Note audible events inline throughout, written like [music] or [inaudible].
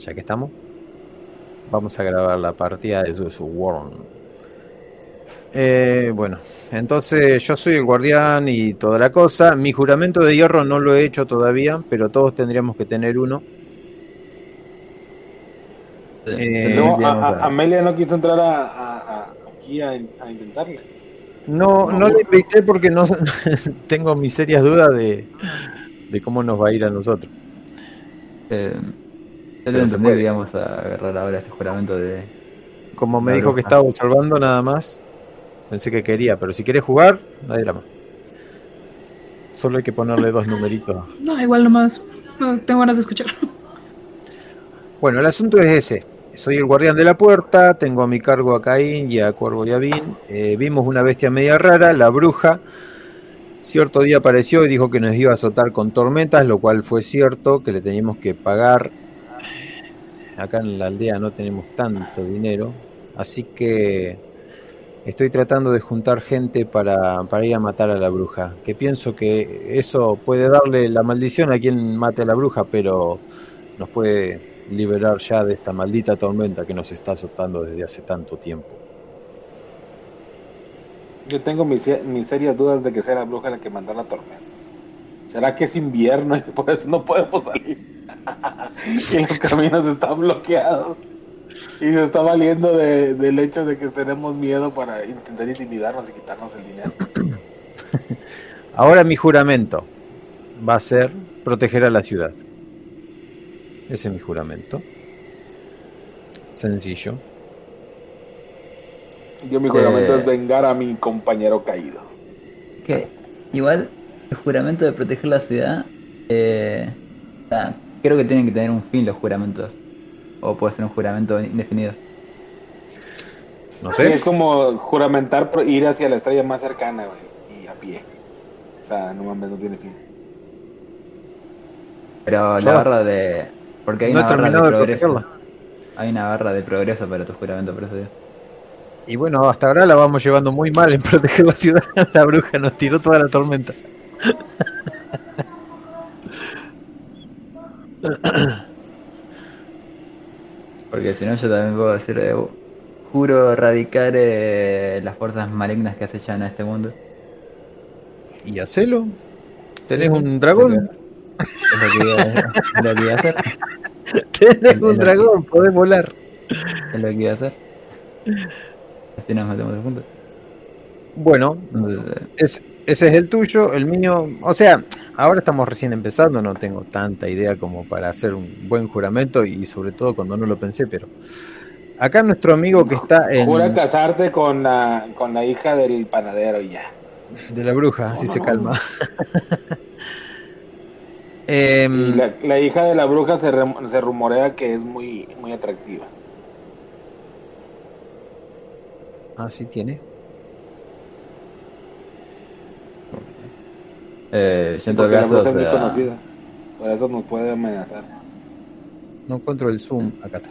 ya que estamos, vamos a grabar la partida de su World. Eh, bueno, entonces yo soy el guardián y toda la cosa. Mi juramento de hierro no lo he hecho todavía, pero todos tendríamos que tener uno. Eh, Amelia no quiso entrar a, aquí a, intentarle. No, no, le invité porque no [laughs] tengo mis serias dudas de, cómo nos va a ir a nosotros. Eh, yo entendí, digamos, a agarrar ahora este juramento de. Como me dijo que estaba observando nada más, pensé que quería, pero si quieres jugar, nadie la más. Solo hay que ponerle dos numeritos. [laughs] No, igual nomás. No, tengo ganas de escuchar. Bueno, el asunto es ese. Soy el guardián de la puerta, tengo a mi cargo a Caín y a Cuervo y a Vin. Eh, vimos una bestia media rara, la bruja. Cierto día apareció y dijo que nos iba a azotar con tormentas, lo cual fue cierto, que le teníamos que pagar. Acá en la aldea no tenemos tanto dinero, así que estoy tratando de juntar gente para, para ir a matar a la bruja. Que pienso que eso puede darle la maldición a quien mate a la bruja, pero nos puede liberar ya de esta maldita tormenta que nos está azotando desde hace tanto tiempo. Yo tengo mis, serias dudas de que sea la bruja la que mandó la tormenta. ¿Será que es invierno y por eso no podemos salir? Y los caminos están bloqueados. Y se está valiendo del hecho de que tenemos miedo para intentar intimidarnos y quitarnos el dinero. [clears throat] Ahora mi juramento va a ser proteger a la ciudad. Ese es mi juramento. Sencillo. Yo mi juramento es eh, vengar a mi compañero caído. Que igual el juramento de proteger la ciudad, eh, creo que tienen que tener un fin los juramentos. O puede ser un juramento indefinido. No sé. es como juramentar ir hacia la estrella más cercana, y a pie. O sea, no mames, no tiene fin. Pero la barra de porque hay una barra de progreso. Hay una barra de progreso para tu juramento, por eso Y bueno, hasta ahora la vamos llevando muy mal en [laughs] proteger la ciudad. La bruja nos tiró toda la tormenta. [laughs] Porque si no, yo también puedo decir: eh, juro erradicar eh, las fuerzas malignas que acechan a este mundo. ¿Y hacelo? ¿Tenés un dragón? Es lo que iba, a hacer. [laughs] Tienes un dragón, podés volar. Es lo que iba a hacer. Así nos metemos de punto. Bueno, ese es el tuyo, el mío. O sea, ahora estamos recién empezando, no tengo tanta idea como para hacer un buen juramento y sobre todo cuando no lo pensé, pero. Acá nuestro amigo que está en. Jura casarte con la, con la hija del panadero y ya. De la bruja, así se calma. [laughs] Em, la, hija de la bruja se, se, rumorea que es muy, muy atractiva. Ah, sí tiene. Eh, en todo caso, es muy conocida. Por eso nos puede amenazar. No encuentro el zoom. Acá está.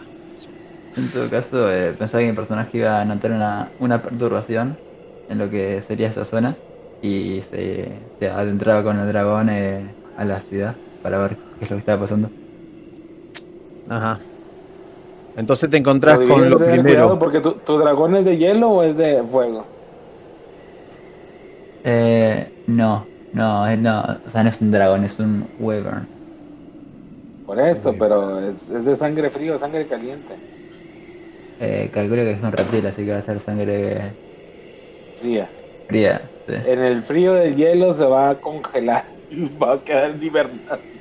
En todo caso, eh, pensaba que mi personaje iba a notar una, una perturbación en lo que sería esa zona y se, se adentraba con el dragón eh, a la ciudad para ver qué es lo que estaba pasando. Ajá. Entonces te encontrás con lo primero. Porque tu, tu, dragón es de hielo o es de fuego. Eh, no, no, no, o sea, no es un dragón, es un wyvern. Por eso, pero es, es, de sangre fría o sangre caliente. Eh, calculo que es un reptil, así que va a ser sangre fría. Fría, sí. En el frío del hielo se va a congelar. [laughs] va a quedar en hibernación.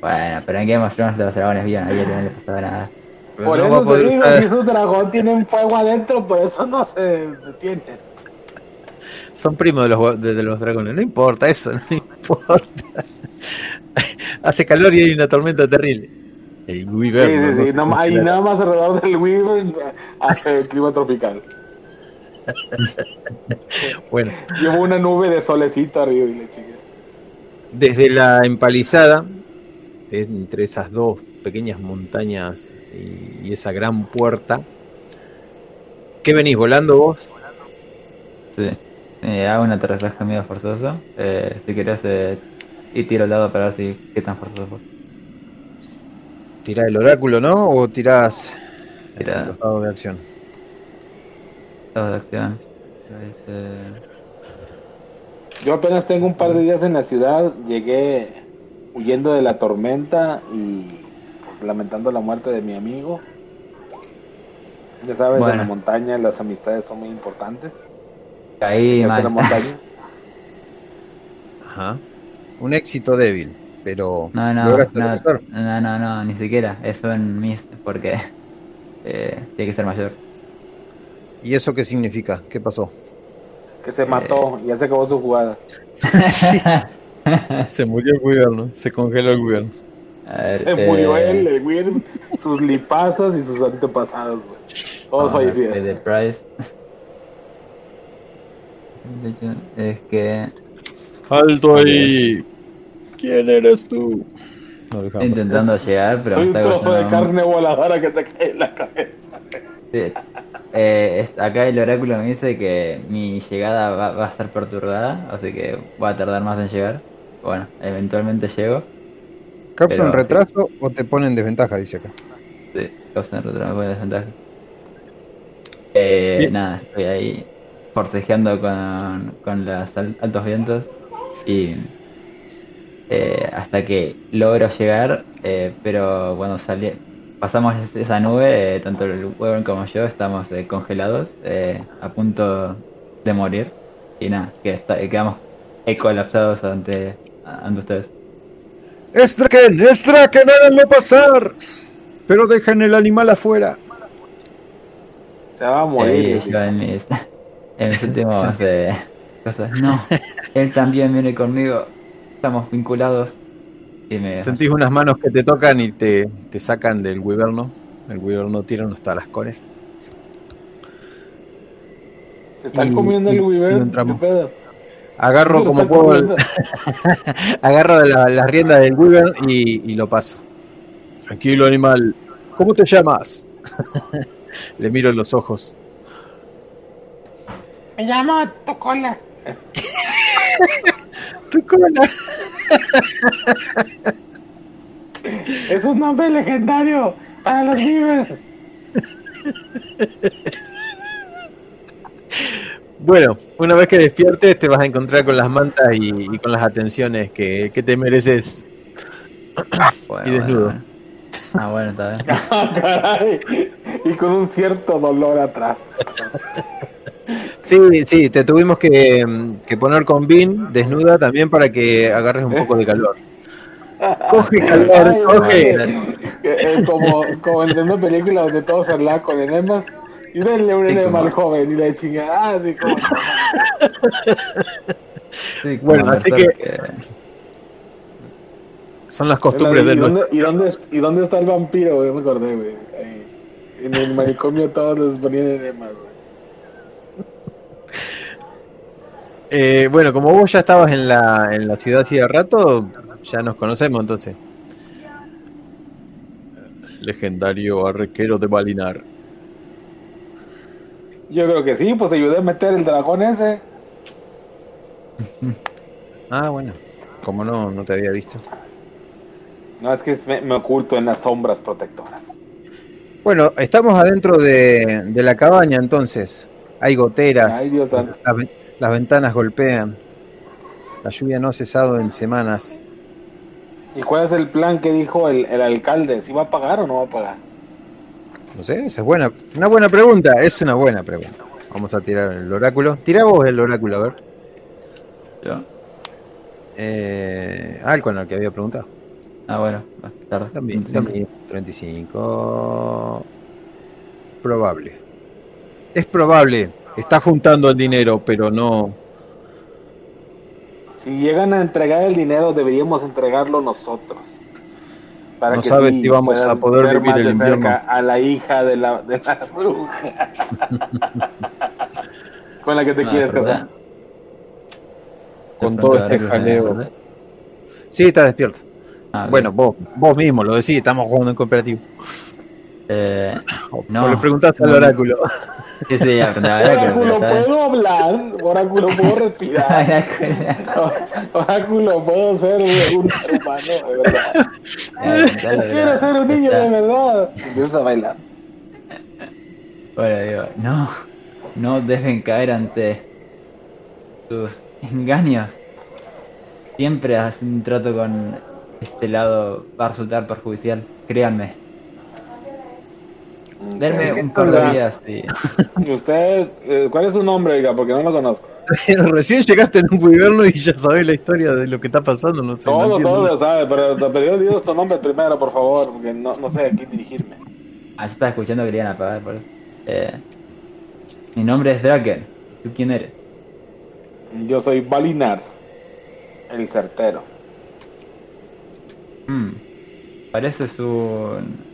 Bueno, pero en Game of Thrones los dragones bien, ahí no le pasaba nada. por eso te digo, si su dragón tienen fuego adentro, por eso no se detienen. Son primos de los, de, los dragones, no importa eso, no [laughs] importa. Hace calor y hay una tormenta terrible. El Weaver. Sí, sí, sí. No, hay nada más alrededor del Weaver hace clima tropical. bueno. Llevo una nube de solecito arriba y le chiqué. Desde la empalizada, entre esas dos pequeñas montañas y, esa gran puerta, ¿qué venís volando vos? Sí, eh, hago un aterrizaje medio forzoso. Eh, si querés, eh, y tiro al lado para ver si qué tan forzoso fue. ¿Tirás el oráculo, no? ¿O tirás Tira. eh, los dados de acción? Dados de acción. Yo apenas tengo un par de días en la ciudad, llegué huyendo de la tormenta y pues lamentando la muerte de mi amigo. Ya sabes, en la montaña las amistades son muy importantes. La montaña. Ajá. Un éxito débil, pero No, no, no, no, no, no, ni siquiera. Eso en mis, porque eh, tiene que ser mayor. ¿Y eso qué significa? ¿Qué pasó? que se mató, ya se acabó su jugada. Sí. [laughs] Se murió el gobierno, se congeló el gobierno. Ver, Se murió eh, él, el Will, sus lipazos y sus antepasados, güey. Todos vamos a Es que ¡Alto ahí! ¿Quién eres tú? No, dejamos. estoy intentando llegar, pero Soy un trozo de carne voladora que te cae en la cabeza. Sí. Eh, acá el oráculo me dice que mi llegada va, va a estar perturbada, así que va a tardar más en llegar. Bueno, eventualmente llego. ¿Causa Pero un sí. retraso o te pone en desventaja? Dice acá. Sí, causa un retraso, me pone desventaja. Eh, nada, estoy ahí forcejeando con, con los al- altos vientos y eh, hasta que logro llegar, eh, pero cuando salí, pasamos es- esa nube, eh, tanto el Weber como yo estamos eh, congelados, eh, a punto de morir y nada, que está- quedamos colapsados ante, ante ustedes. ¡Es Draken! ¡Es Draken! ¡Háganlo pasar! Pero dejan el animal afuera. Se va a morir. En mis últimos eh, cosas. No, él también viene conmigo. Estamos vinculados. Y me. Sentís unas manos que te tocan y te, te sacan del wiberno. El wiberno tira unos tarascones. Se están Y- comiendo el y Weaver. no ¿Qué entramos. pedo? Agarro como puedo, el- [laughs] agarro la- las riendas del wiber y, y lo paso. Tranquilo, animal. ¿Cómo te llamas? [laughs] Le miro en los ojos. Me llamo Tocola. [laughs] Tu cola. Es un nombre legendario para los Beavers. Bueno, una vez que despiertes te vas a encontrar con las mantas y, y con las atenciones que, que te mereces. [coughs] Bueno, y desnudo. bueno. Ah, bueno, está bien. [laughs] Ah, caray. Y con un cierto dolor atrás. [laughs] Sí, sí, te tuvimos que, que poner con Vin desnuda también para que agarres un poco de calor. Coge calor, Ay, coge. Eh, como, como en una película donde todos hablan con enemas. Y denle un enema al joven y la chingada. Ah, sí, como. Sí, Bueno, así que- Son las ¿Y costumbres de los... dónde, y, dónde, ¿Y dónde está el vampiro, güey? Me acordé, güey. Ahí. En el manicomio todos les ponían enemas, Eh, bueno, como vos ya estabas en la, en la ciudad hace rato, ya nos conocemos entonces. Legendario arquero de Balinar. Yo creo que sí, pues ayudé a meter el dragón ese. [laughs] Ah, bueno. Como no, no te había visto. No, es que me, me oculto en las sombras protectoras. Bueno, estamos adentro de, de la cabaña entonces. Hay goteras. Ay, Dios las, las ventanas golpean. La lluvia no ha cesado en semanas. ¿Y cuál es el plan que dijo el, el alcalde? ¿Si va a pagar o no va a pagar? No sé, esa es buena. Una buena pregunta. Es una buena pregunta. Vamos a tirar el oráculo. Tira vos el oráculo, a ver. yo. Eh, ah, el con el que había preguntado. Ah, bueno, tarde. También, 25. también 35. Probable. Es probable. Está juntando el dinero, pero no. Si llegan a entregar el dinero, deberíamos entregarlo nosotros. Para No sabes si vamos a poder vivir más el de cerca invierno. a la hija de la, de la [laughs] bruja. Con la que te No, quieres verdad. casar. Con todo este que jaleo. Sí, está despierto. Ah. Bueno, vos, vos mismo lo decís, estamos jugando en cooperativo. Eh, No, le preguntás al no, oráculo. Sí, sí, Oráculo. ¿puedo hablar? Oráculo, ¿puedo respirar? [laughs] Oráculo, ¿puedo ser un ser humano de verdad? Quiero ser un niño de verdad. Empiezas a bailar. Bueno, digo, no, no deben caer ante tus engaños. Siempre hacen un trato con este lado va a resultar perjudicial, créanme. Denme un par de días y... ¿Y [laughs] usted, eh, cuál es su nombre, oiga? Porque no lo conozco. [laughs] Recién llegaste en un gobierno y ya sabes la historia de lo que está pasando, no sé. no Todo, entiendo todo lo sabe, pero te pedí dios tu nombre primero, por favor, porque no, no sé a quién dirigirme. Ah, yo estaba escuchando que le iban a pagar por eso. Eh, mi nombre es Draken. ¿Tú quién eres? Yo soy Balinar, el certero. Hmm, pareces un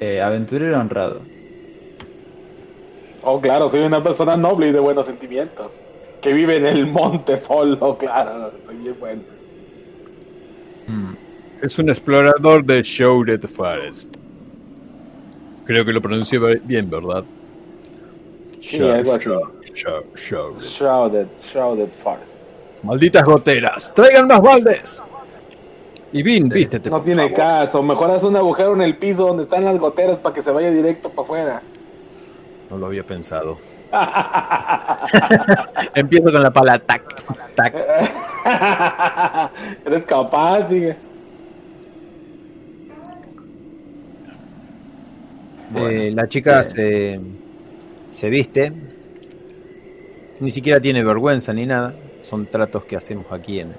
eh, aventurero honrado. Oh, claro, soy una persona noble y de buenos sentimientos. Que vive en el monte solo, [laughs] claro. Soy bien bueno. Hmm, Es un explorador de Shrouded Forest. Creo que lo pronuncié bien, ¿verdad? Sí, algo así. Forest. Malditas goteras, traigan más baldes. Y Vin, vístete. No tiene favor. caso. Mejor haz un agujero en el piso donde están las goteras para que se vaya directo para afuera. No lo había pensado. [laughs] Empiezo con la pala tac, tac. [laughs] Eres capaz, sigue. Eh, la chica bien. se, se viste. Ni siquiera tiene vergüenza ni nada. Son tratos que hacemos aquí en.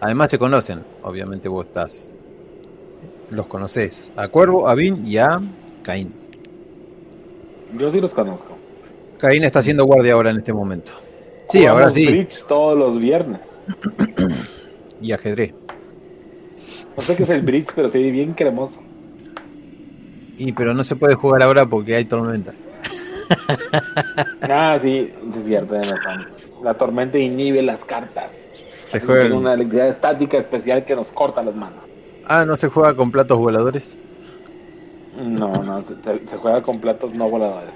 Además se conocen. Obviamente vos estás. Los conocés. A Cuervo, a Vin y a Caín. Yo sí los conozco. Caín está haciendo guardia ahora en este momento. Sí, ahora sí. Bridge todos los viernes. [clears throat] Y ajedrez. No sé qué es el bridge, pero sí, bien cremoso. Y pero no se puede jugar ahora porque hay tormenta. [laughs] Ah, sí, sí es cierto, razón. La tormenta inhibe las cartas. Se Así juega. Tiene una electricidad estática especial que nos corta las manos. Ah, no se juega con platos voladores. No, no, se, juega con platos no voladores.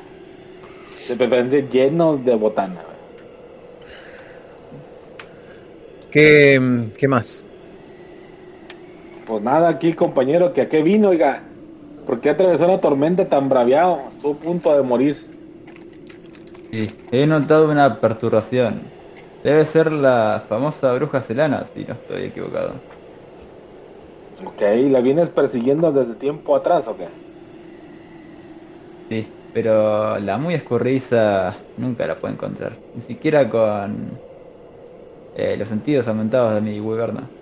De preferencia llenos de botana. ¿Qué, qué más? Pues nada, aquí compañero, que a qué vino, oiga. ¿Por qué atravesó la tormenta tan braviado? Estuvo a punto de morir. Sí, he notado una perturbación. Debe ser la famosa bruja Celana, si no estoy equivocado. Ok, ¿la vienes persiguiendo desde tiempo atrás o qué? Sí, pero la muy escurridiza nunca la puedo encontrar. Ni siquiera con eh, los sentidos aumentados de mi wyverna.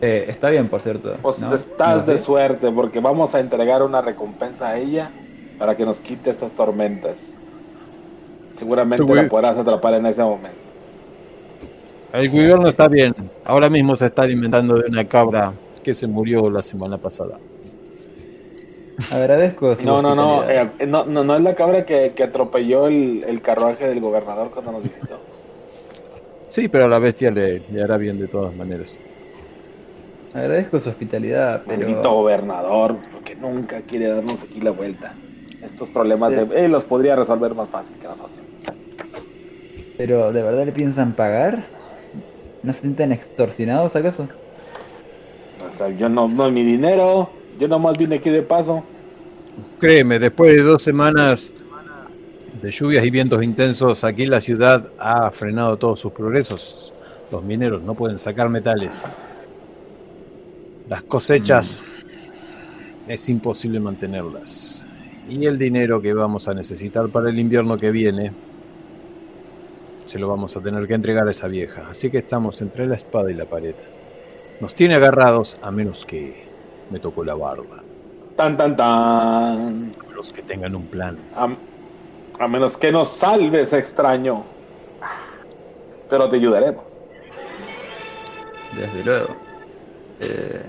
Eh, está bien, por cierto. Pues ¿no? estás ¿No de suerte porque vamos a entregar una recompensa a ella para que nos quite estas tormentas. Seguramente la podrás atrapar en ese momento. El gobierno está bien. Ahora mismo se está alimentando de una cabra que se murió la semana pasada. Agradezco su No, no, no, eh, no, no, no es la cabra que, que atropelló el, el carruaje del gobernador cuando nos visitó. Sí, pero a la bestia le, le hará bien de todas maneras. Agradezco su hospitalidad, pero... Maldito gobernador, porque nunca quiere darnos aquí la vuelta. Estos problemas de- él los podría resolver más fácil que nosotros. Pero, ¿de verdad le piensan pagar? ¿No se sienten extorsionados acaso? O sea, yo no, no es mi dinero, yo nomás vine aquí de paso. Créeme, después de dos semanas de lluvias y vientos intensos, aquí la ciudad ha frenado todos sus progresos. Los mineros no pueden sacar metales. Las cosechas es imposible mantenerlas. Y el dinero que vamos a necesitar para el invierno que viene se lo vamos a tener que entregar a esa vieja. Así que estamos entre la espada y la pared. Nos tiene agarrados a menos que me tocó la barba. Tan, tan, tan. Los que tengan un plan. A, a menos que nos salves, extraño. Pero te ayudaremos. Desde luego. Eh,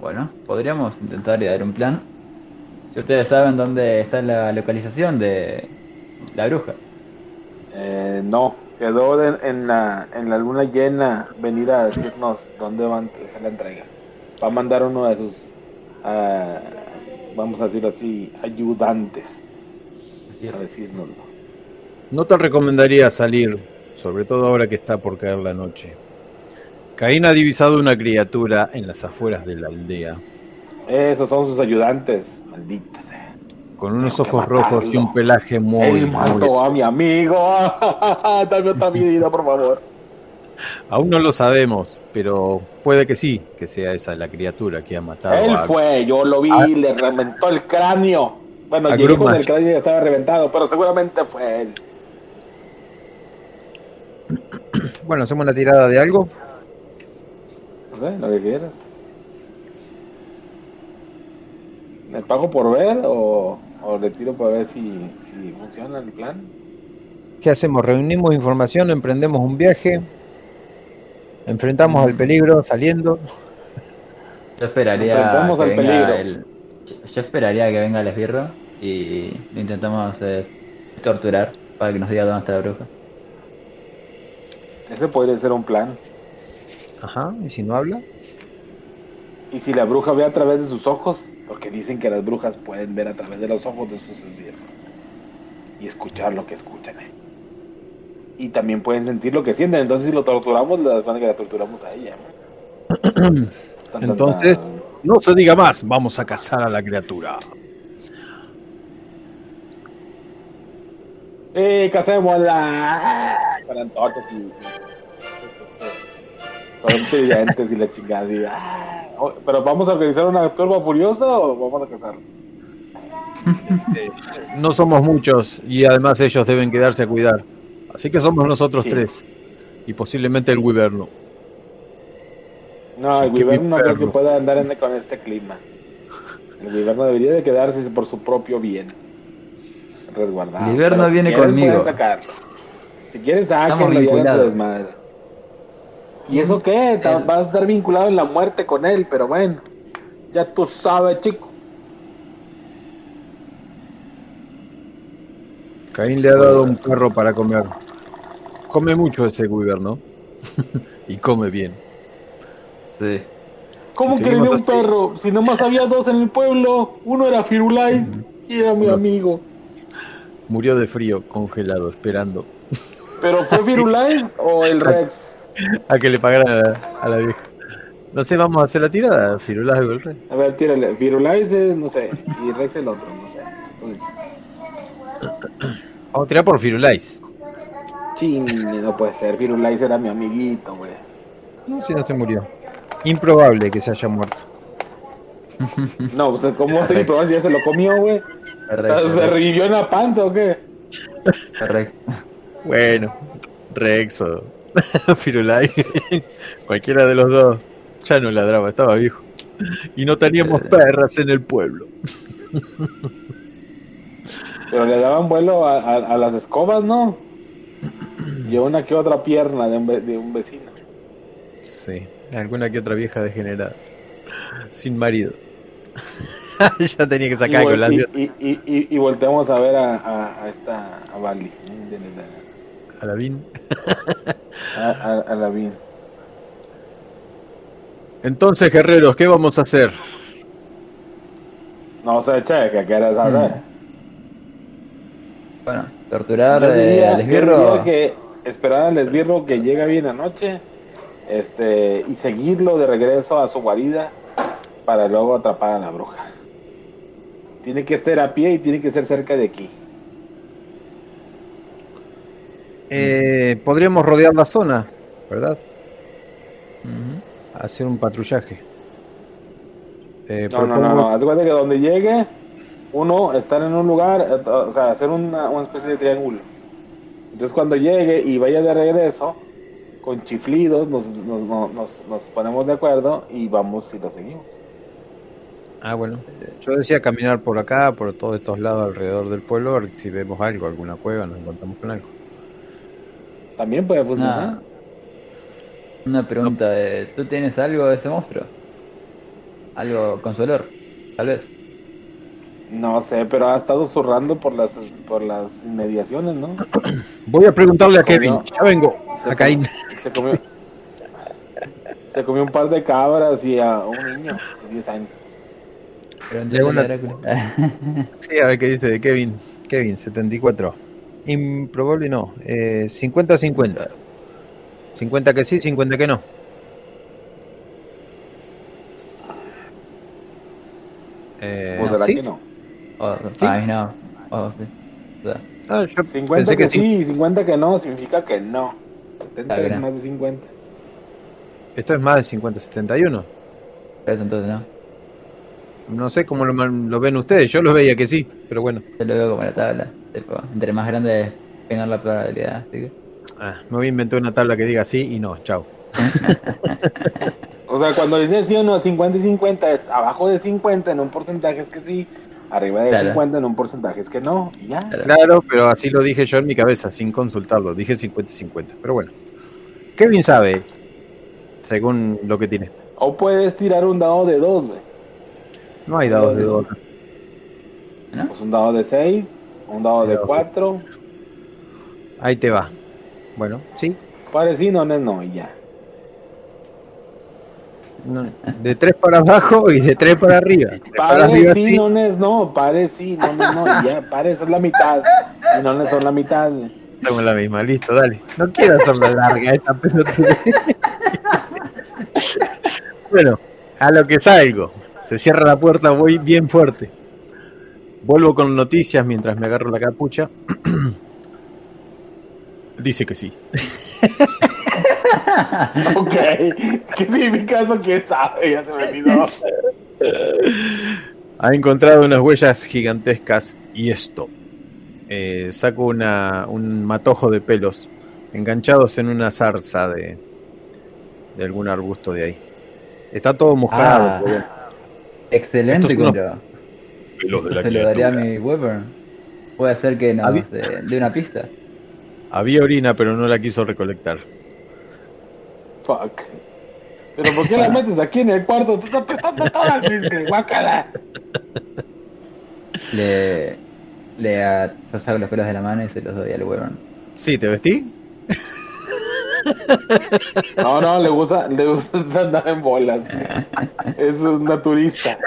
bueno, podríamos intentar dar un plan. Ustedes saben dónde está la localización de la bruja. Eh, no, quedó en, la, en la luna llena venir a decirnos dónde van a hacer la entrega. Va a mandar uno de sus ah, vamos a decirlo así, ayudantes, a decírnoslo. No te recomendaría salir, sobre todo ahora que está por caer la noche. Caín ha divisado una criatura en las afueras de la aldea, Esos son sus ayudantes, malditas. sea. con unos Tengo ojos rojos y un pelaje muy, Él muy- mató a mi amigo. [laughs] Dame otra vida, por favor. Aún no lo sabemos, pero puede que sí, que sea esa la criatura que ha matado Él a... fue, yo lo vi, Ah. le reventó el cráneo. Bueno, A llegué con el cráneo y estaba reventado, pero seguramente fue él. [clears throat] Bueno, hacemos una tirada de algo. No sé, lo que quieras. ¿Le pago por ver o, o le tiro para ver si, si funciona el plan? ¿Qué hacemos? ¿Reunimos información? ¿Emprendemos un viaje? ¿Enfrentamos al peligro saliendo? Yo esperaría Enfrentamos que al peligro. el, yo esperaría que venga el esbirro y lo intentamos eh, torturar para que nos diga dónde está la bruja. Ese podría ser un plan. Ajá, ¿y si no habla? Y si la bruja ve a través de sus ojos, porque dicen que las brujas pueden ver a través de los ojos de sus esbirros y escuchar lo que escuchan. Y también pueden sentir lo que sienten. Entonces, si lo torturamos, la van que la torturamos a ella. [clears throat] Entonces, tan. no se diga más, vamos a cazar a la criatura. ¡Eh, casémosla! Antorchas y. y- la chingada. y, ah, Pero vamos a organizar una turba furiosa o vamos a cazarla? No somos muchos y además ellos deben quedarse a cuidar. Así que somos nosotros Sí. tres. Y posiblemente el Wyverno. No, el gobierno no creo que pueda andar en- con este clima. El gobierno debería de quedarse por su propio bien. Resguardado. El Iberno Pero si viene quieren, conmigo. Si quieren, sáquenlo y desmadre. ¿Y eso qué? El- Vas a estar vinculado en la muerte con él, pero bueno. Ya tú sabes, chico. Caín le ha dado un perro para comer. Come mucho ese Wyverno. [laughs] y come bien. Sí. ¿Cómo Si que le dio un así. perro? Si nomás había dos en el pueblo. Uno era Firulais y era mi No. amigo. Murió de frío, congelado, esperando ¿Pero fue [laughs] Firulais o el Rex? [laughs] a que le pagaran a la, a la vieja. No sé, vamos a hacer la tirada, Firulais o el rey. A ver, tírale. Firulais es, no sé. Y Rex el otro, no sé. Entonces, Vamos a tirar por Firulais. ching, no puede ser. Firulais era mi amiguito, güey. No, si no se murió. Improbable que se haya muerto. No, pues, ¿cómo se probar si ya se lo comió, güey? ¿Se revivió en la panza o qué? correcto. Bueno, Rex [laughs] o Firulais. Cualquiera de los dos. Ya no ladraba, estaba viejo. Y no teníamos Eh. perras en el pueblo. Pero le daban vuelo a, a- a las escobas, ¿no? [clears throat] Y a una que otra pierna de un, ve- de un vecino. Sí, alguna que otra vieja degenerada. Sin marido. [laughs] ya tenía que sacar y, y, y- y volteamos a ver a, a, a esta, a Bali, de- a la Vin. a, a, a la Vin. Entonces, guerreros, ¿qué vamos a hacer? No sé, che, ¿qué quieres hacer? Bueno, torturar Yo eh, diría, al yo esbirro. diría que esperar al esbirro que llega bien anoche este, y seguirlo de regreso a su guarida para luego atrapar a la bruja. Tiene que ser a pie y tiene que ser cerca de aquí. Eh, podríamos rodear la zona, ¿verdad? Hacer un patrullaje. Eh, No, no, no, no. Haz de cuenta que donde llegue, uno estar en un lugar, eh, o sea, hacer una, una especie de triángulo. Entonces cuando llegue y vaya de regreso, con chiflidos, nos, nos, nos, nos- nos ponemos de acuerdo y vamos y lo seguimos. Ah, bueno. Yo decía caminar por acá, por todos estos lados alrededor del pueblo, a ver si vemos algo, alguna cueva, nos encontramos con algo. También puede funcionar. Una, una pregunta, eh, ¿tú tienes algo de ese monstruo? Algo con su olor, tal vez. No sé, pero ha estado zurrando por las por las inmediaciones, ¿no? [clears throat] Voy a preguntarle a Comió. Kevin, ya vengo. Se A Caín. Se comió, se comió un par de cabras y a un niño de 10 años. Llegó una-. [laughs] Sí, a ver qué dice de Kevin. Kevin, 74. Improbable no. Eh, 50-50. 50 que sí, 50 que no. Eh, ¿O será ¿sí? que no? O, Sí. Mí no. O sí. Ah, yo 50 pensé que, que sí. sí, 50 que no, significa que no. 70 Está es más de 50. Esto es más de 50-71. por eso entonces no. No sé cómo lo, man- lo ven ustedes. Yo lo veía que sí, pero bueno. Yo lo veo como la tabla. Tipo, entre más grande es menor la probabilidad. Así que. Ah, me voy a inventar una tabla que diga sí y no. Chao. [laughs] O sea, cuando dice sí o no, 50 y 50 es abajo de 50 en un porcentaje es que sí, arriba de Claro. 50 en un porcentaje es que no, y ya. Claro. Claro, pero así lo dije yo en mi cabeza, sin consultarlo. Dije 50 y 50. Pero bueno. Kevin sabe, según lo que tiene. O puedes tirar un dado de 2, güey. No hay dados de dos. ¿No? Pues un dado de 6, un dado de Pero- 4. Ahí te va. Bueno, sí. Pares sí, no, no, y ya. No, de tres para abajo y de tres para arriba. Tres para Pares arriba, sí, sí. no, es no, no, no, no, y ya. Pares es la mitad, y no son la mitad. Estamos en la misma, listo, dale. No quiero hacerla larga esta pelota. [laughs] bueno, a lo que salgo. Se cierra la puerta, voy bien fuerte. Vuelvo con noticias mientras me agarro la capucha. [clears throat] Dice que sí. [laughs] Ok, ¿qué significa eso? ¿Quién sabe? Ya se me olvidó. [laughs] Ha encontrado unas huellas gigantescas y esto. Eh, saco una, un matojo de pelos enganchados en una zarza de, de algún arbusto de ahí. Está todo mojado. Ah. Excelente, unos. Pelos de la Se lo daría a mi Weber. Puede ser que nos Habí- eh, dé una pista. Había orina, pero no la quiso recolectar. Fuck. Pero ¿por qué la metes aquí en el cuarto? Te estás prestando todas mis [laughs] guácala. Le, le a- saco los pelos de la mano y se los doy al Weber. Sí, ¿te vestí? [laughs] No, no, le gusta, le gusta [laughs] andar en bolas. Es un naturista.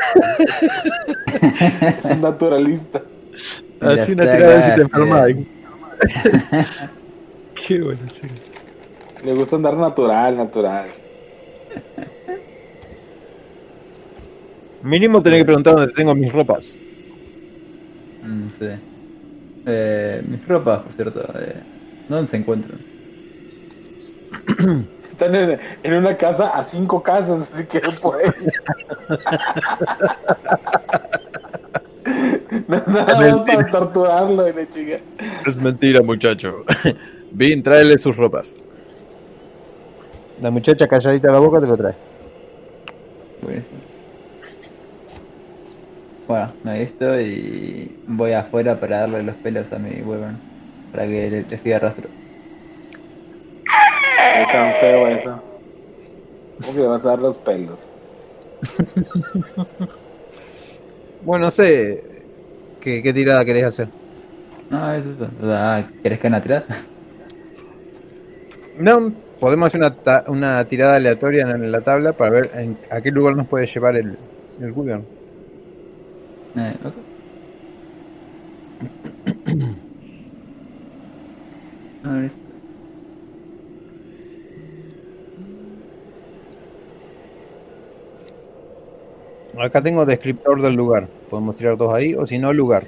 Es un naturalista. [laughs] Mira, Así ver si te enfermabas. eh. Qué bueno, sí. Le gusta andar natural, natural. Mínimo tenés que preguntar dónde tengo mis ropas. Mm, sí. Eh, mis ropas, por cierto. Eh, ¿Dónde se encuentran? [clears throat] Están en, en una casa a cinco casas, así que no pueden. [laughs] [laughs] Nada más para torturarlo y la chica. Es mentira, muchacho. [clears throat] Vin, tráele sus ropas. La muchacha calladita la boca te lo trae. Buenísimo. Bueno, me visto y voy afuera para darle los pelos a mi Weber. Para que le, le siga rastro. Es tan feo eso. ¿Cómo que vas a dar los pelos? Bueno, no sé qué, qué tirada querés hacer. No, es eso. O sea, ¿querés que una tirada? No, podemos hacer una, ta- una tirada aleatoria en la tabla para ver en- a qué lugar nos puede llevar el, el Wyvern. Eh, ok. [clears throat] A ver, esto. Acá tengo descriptor del lugar. Podemos tirar dos ahí, o si no, lugar.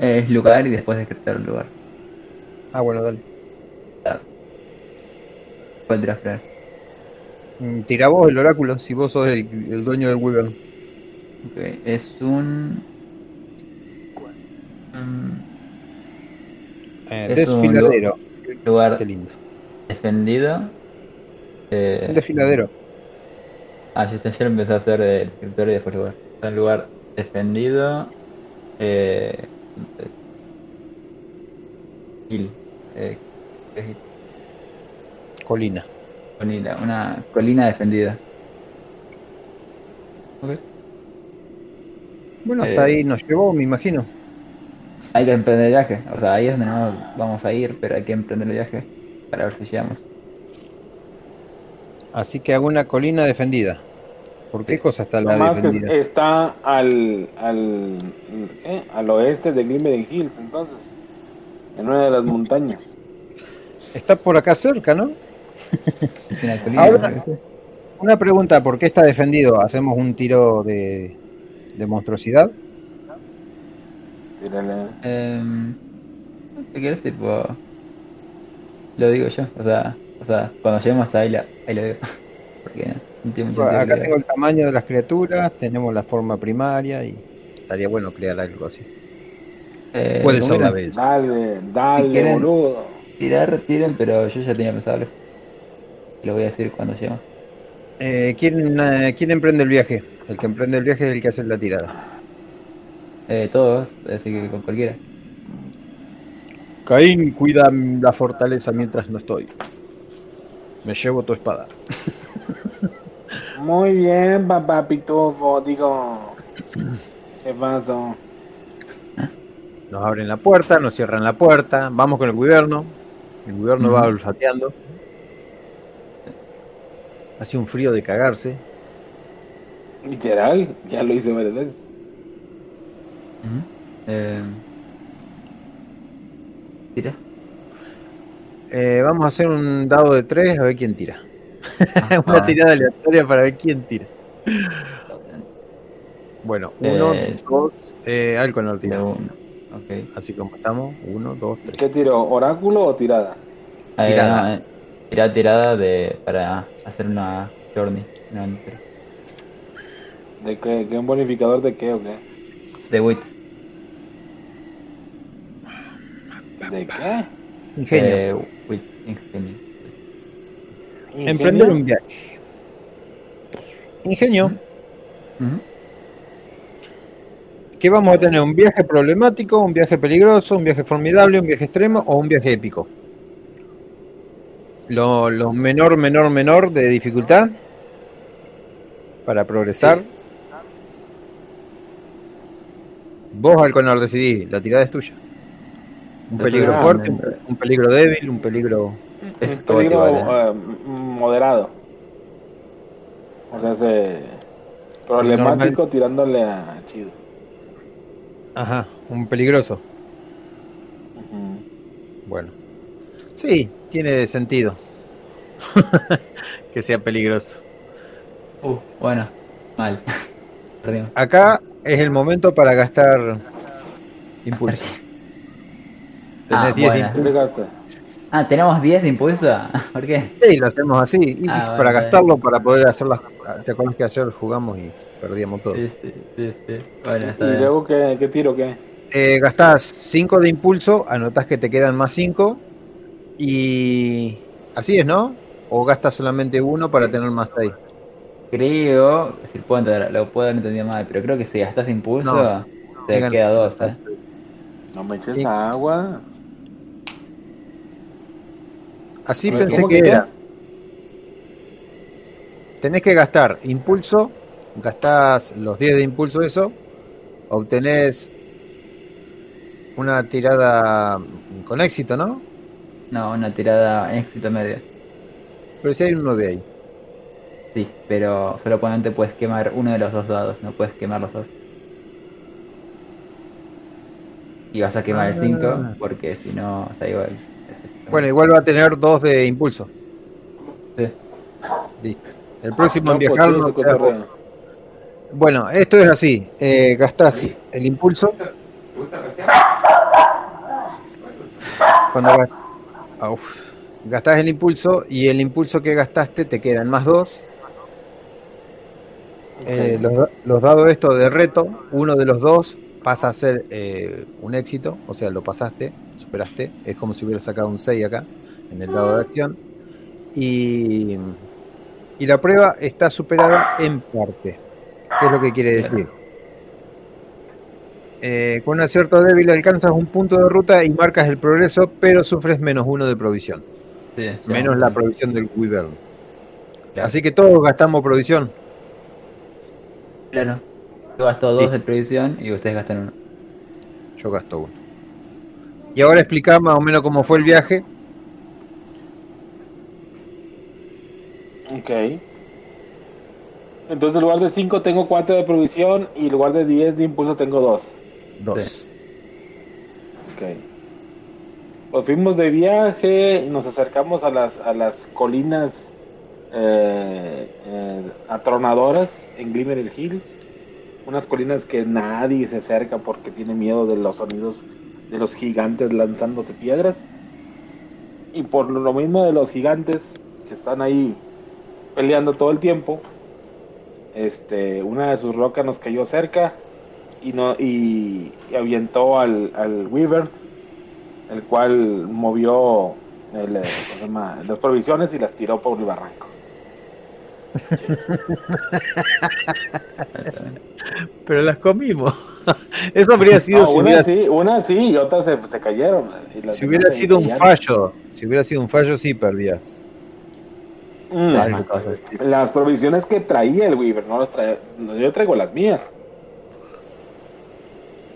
Es lugar y después descriptar el lugar. Ah, bueno, dale. ¿Cuál tiras para Mm, Tira vos el oráculo, si vos sos el, el dueño del Wyvern. Ok, es un. Eh, Es un desfiladero. lugar Qué lindo. defendido. Eh, Un desfiladero. Ah, ayer empecé a hacer el escritorio y después lugar. Está en lugar defendido. Eh. Hill. Eh. Colina. Colina, una colina defendida. Ok. Bueno, hasta Eh. ahí nos llevó, me imagino. Hay que emprender el viaje. O sea, ahí es donde no vamos a ir, pero hay que emprender el viaje para ver si llegamos. Así que hago una colina defendida. ¿Por qué cosa está la Nomás que defendida? está al, al, ¿qué? al oeste de Glimmering Hills, entonces. En una de las montañas. Está por acá cerca, ¿no? [laughs] Una pregunta, ¿por qué está defendido? ¿Hacemos un tiro de, de monstruosidad? Tírale. Em, ¿Qué quieres? Tipo. Lo digo yo. O sea, o sea cuando lleguemos ahí, la, ahí lo digo. [laughs] Porque no tiene mucho sentido. Acá tengo el tamaño de las criaturas, tenemos la forma primaria y estaría bueno crear algo así. Eh, Puede ser la vez. Dale, dale, Si quieren- boludo. Tirar, tiren, pero yo ya tenía pensado. Lo voy a decir cuando lleguemos. Eh, ¿quién, eh, ¿Quién emprende el viaje? El que emprende el viaje es el que hace la tirada. Eh, todos, así que con cualquiera. Caín cuida la fortaleza mientras no estoy. Me llevo tu espada. [laughs] Muy bien, papá pitufo, digo. ¿Qué pasó? Nos abren la puerta, nos cierran la puerta, vamos con el gobierno. El gobierno va olfateando. Hace un frío de cagarse. Literal, ya lo hice varias veces. Eh, tira. Eh, vamos a hacer un dado de tres a ver quién tira. [laughs] Una Ah. tirada aleatoria para ver quién tira. Bueno, uno, Eh, dos, eh, Alconor Tira tira. uno. Ok. Así como estamos, uno, dos, tres. ¿Qué tiro? ¿Oráculo o tirada? Ah, Tirada. no, eh, tira tirada de, para hacer una journey. una. ¿De qué? ¿Qué un bonificador de qué o qué? De Wits. ¿De qué? Ingenio. Ingenio. Emprender un viaje. Ingenio. ¿Qué vamos a tener? ¿Un viaje problemático, un viaje peligroso, un viaje formidable, un viaje extremo o un viaje épico? Lo, lo menor, menor, menor de dificultad para progresar. Vos, Alconor, decidí, la tirada es tuya. Un peligro fuerte, un, peligro débil, un peligro... Es un todo peligro eh, moderado. O sea, ese problemático tirándole a chido. Ajá, un peligroso. Bueno. Sí, tiene sentido. [laughs] que sea peligroso. Uh, bueno, mal. [laughs] Perdimos. Acá es el momento para gastar impulso. [laughs] Tenés Ah, 10 de bueno. ¿Qué impulso. Ah, ¿tenemos 10 de impulso? [laughs] ¿Por qué? Sí, lo hacemos así. Y Ah, bueno, para está gastarlo, para poder hacer las. ¿Te acuerdas que ayer jugamos y perdíamos todo? Sí, sí, sí, sí. Bueno, ¿Y está bien. luego qué, qué tiro qué? Eh, gastás 5 de impulso, anotás que te quedan más 5. Y. Así es, ¿no? O gastas solamente uno para tener más 6. Creo, si puedo entender, lo puedo haber entendido mal, pero creo que si gastas impulso, No, te queda 2, ¿eh? No me eches Sí. agua. Así ver, pensé ¿cómo que que era. Tenés que gastar impulso, gastás los 10 de impulso eso, obtenés una tirada con éxito, ¿no? No, una tirada en éxito medio. Pero si hay un 9 ahí. Sí, pero solamente puedes quemar uno de los dos dados, no puedes quemar los dos. Y vas a quemar el 5 Ah. porque si no, o sea, igual. Bueno, igual va a tener 2 de impulso. Sí. Listo. El próximo en No, viajar no sea. Bueno, esto es así. Eh, gastás el impulso. Cuando Ah, uf. gastás el impulso y el impulso que gastaste te quedan más 2. Eh, los, los dados estos de reto, uno de los dos pasa a ser eh, un éxito, o sea, lo pasaste, superaste, es como si hubieras sacado un 6 acá en el dado de acción. Y, y la prueba está superada en parte. ¿Qué es lo que quiere decir? Eh, con un acierto débil alcanzas un punto de ruta y marcas el progreso, pero sufres menos uno de provisión, Sí, menos la provisión del Wyvern. Claro. Así que todos gastamos provisión. Claro. Yo gasto 2 Sí. de previsión y ustedes gastan uno. Yo gasto uno. Y ahora explica más o menos cómo fue el viaje. Ok. Entonces, en lugar de 5 tengo 4 de provisión y en lugar de 10 de impulso tengo 2. Dos. Ok. Pues fuimos de viaje y nos acercamos a las, a las colinas eh, eh, atronadoras en Glimmer Hills. Unas colinas que nadie se acerca porque tiene miedo de los sonidos de los gigantes lanzándose piedras. Y por lo mismo de los gigantes que están ahí peleando todo el tiempo, este, una de sus rocas nos cayó cerca y, no, y, avientó al, al Weaver, el cual movió el, eh, las provisiones y las tiró por el barranco. Pero las comimos. [laughs] Eso habría sido No, si una hubiera, sí, una sí y otras se, se cayeron. y las si hubiera sido un fallo. Si hubiera sido un fallo, sí perdías. Mm, Las provisiones que traía el Weaver, no las traía. no, Yo traigo las mías.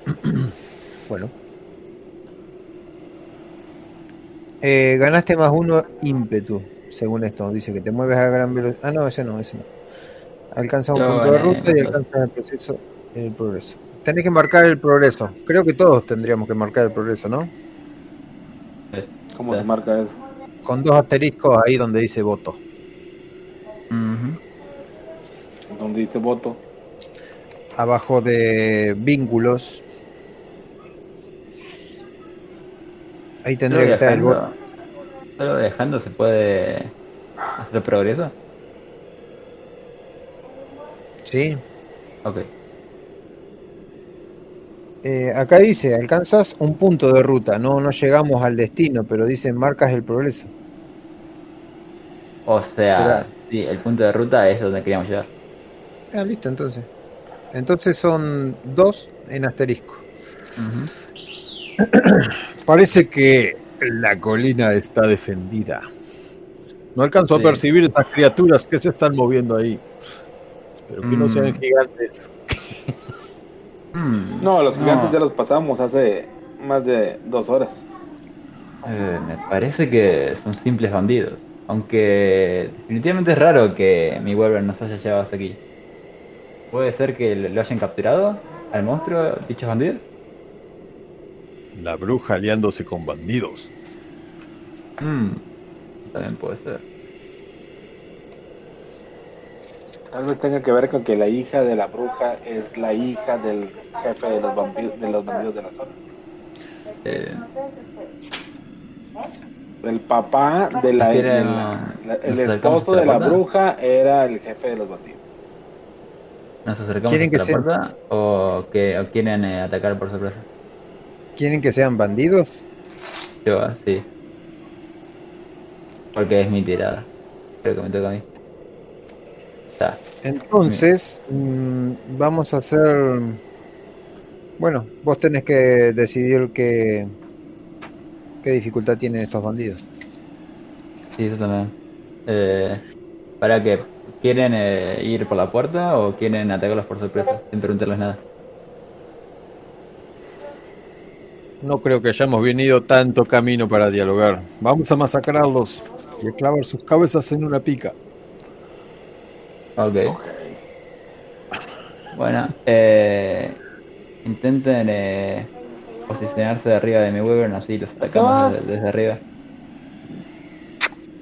[clears throat] Bueno. Eh, ganaste más uno ímpetu, según esto. Dice que te mueves a gran velocidad. Ah, no, ese no, ese no. Alcanza un punto de ruta y alcanza el proceso, el progreso. Tenés que marcar el progreso. Creo que todos tendríamos que marcar el progreso, ¿no? ¿Cómo se marca eso? Con dos asteriscos ahí donde dice voto. Donde dice voto. Abajo de vínculos. Ahí tendría que estar el voto. Solo viajando se puede hacer progreso. Sí. Ok. Eh, acá dice, alcanzas un punto de ruta, no, no llegamos al destino, pero dice marcas el progreso. O sea, sí, el punto de ruta es donde queríamos llegar. Ah, listo, entonces. Entonces son dos en asterisco. [clears throat] Parece que la colina está defendida. No alcanzo Sí. a percibir esas criaturas que se están moviendo ahí. Espero que no Mm. sean gigantes. Mm, No, los gigantes no. ya los pasamos hace más de dos horas. Eh, me parece que son simples bandidos. Aunque definitivamente es raro que mi Weaver nos haya llevado hasta aquí. ¿Puede ser que lo hayan capturado al monstruo, dichos bandidos? La bruja aliándose con bandidos. Mm, también puede ser. Tal vez tenga que ver con que la hija de la bruja es la hija del jefe de los vampiros, de los bandidos de la zona. Eh, El papá de la, ¿Quieren, de la- la- el esposo a la de la bruja era el jefe de los bandidos. ¿Nos acercamos ¿Quieren hasta la puerta o, que, o quieren eh, atacar por sorpresa? ¿Quieren que sean bandidos? Yo, ah, sí. Porque es mi tirada. Creo que me toca a mí. Está. Entonces, mm, vamos a hacer... Bueno, vos tenés que decidir qué, qué dificultad tienen estos bandidos. Sí, eso también. Eh, ¿Para qué? ¿Quieren eh, ir por la puerta o quieren atacarlos por sorpresa? Sin preguntarles nada. No creo que hayamos venido tanto camino para dialogar. Vamos a masacrarlos y a clavar sus cabezas en una pica. Ok. Bueno, eh, intenten eh, posicionarse arriba de mi Weaver, así los atacamos desde, desde arriba.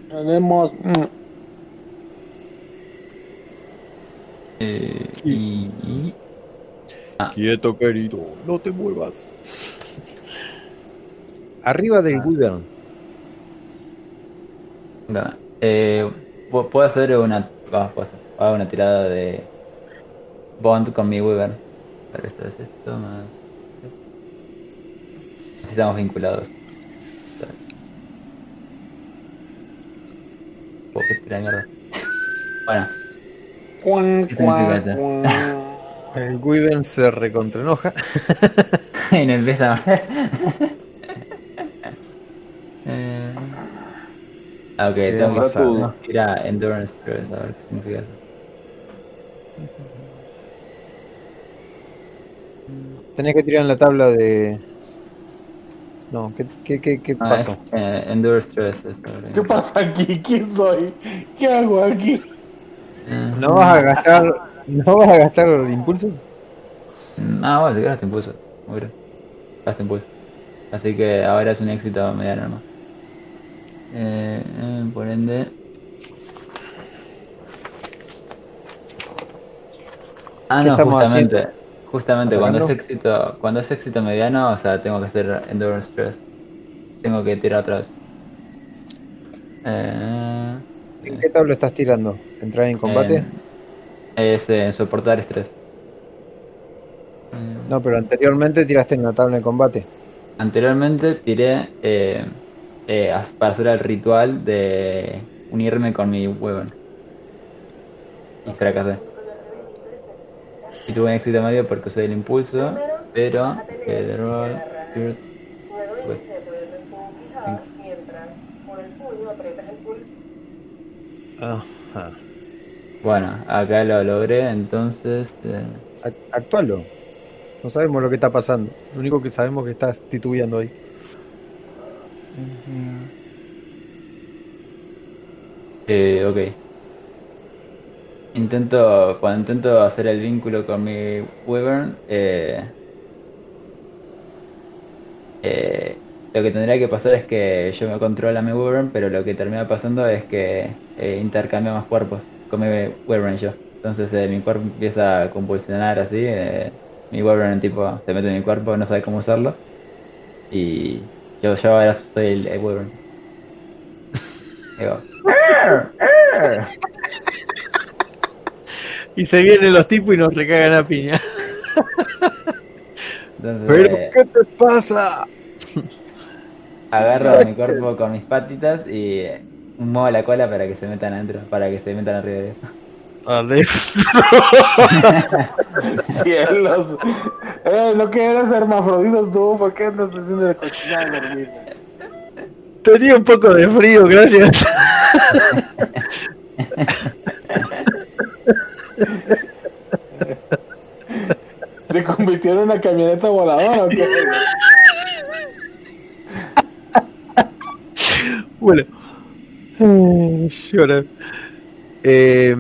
Tenemos. mm, Eh, y, y- Quieto, querido, no te muevas. Arriba del Ah. Wyvern. Venga, eh, pu- puedo hacer una, va, puedo hacer, hago una tirada de Bond con mi Weaver. A ver, esto es esto más. Así estamos vinculados. Oh. Bueno. El Wyvern se recontraenoja. [laughs] y no empieza a ah, ok, tengo que, pasar, tengo que ir a Endurance Stress, a ver qué significa eso. Tenés que tirar en la tabla de. No, ¿qué, qué, qué, qué Ah, pasó? es, eh, Endure Stress. es ¿Qué pasa aquí? ¿Quién soy? ¿Qué hago aquí? Eh, No vas a gastar ¿No vas a gastar impulso? Mm, Ah, bueno, si quieres te impulso. Muy bien. Gasta impulso. Así que ahora es un éxito mediano nomás. Eh, eh, por ende. Ah, ¿Qué no, justamente. Justamente cuando es éxito, cuando es éxito mediano, o sea, tengo que hacer endurance stress. Tengo que tirar otra vez. Eh, ¿En qué tabla estás tirando? ¿Entrar en combate? es eh, soportar estrés. No, pero anteriormente tiraste en la tabla de combate. Anteriormente tiré eh, para hacer el ritual de unirme con mi weapon. Y fracasé. Y tuve un éxito medio porque usé el impulso, pero... eh. Ajá. Bueno, acá lo logré, entonces... eh, Ac- Actualo. No sabemos lo que está pasando. Lo único que sabemos es que estás titubeando ahí. Eh, ok. Intento, cuando intento hacer el vínculo con mi Wyvern, eh, eh, lo que tendría que pasar es que yo me controlo a mi Wyvern, pero lo que termina pasando es que eh, intercambiamos cuerpos con mi Wyvern yo. Entonces eh, mi cuerpo empieza a convulsionar así, mi Wyvern tipo se mete en mi cuerpo, no sabe cómo usarlo, y yo, yo ahora soy el, el Wyvern. [laughs] Digo, Y se vienen los tipos y nos recagan a piña. Entonces, ¿Pero eh, qué te pasa? agarro mi [laughs] cuerpo con mis patitas y muevo la cola para que se metan adentro, para que se metan arriba de eso. [laughs] Cielos. Eh, lo que eres hermafroditos tú, ¿por qué andas haciendo de cochinada a dormir? Tenía un poco de frío, gracias. ¿Se convirtió en una camioneta voladora o qué? Bueno. Llora. Eh,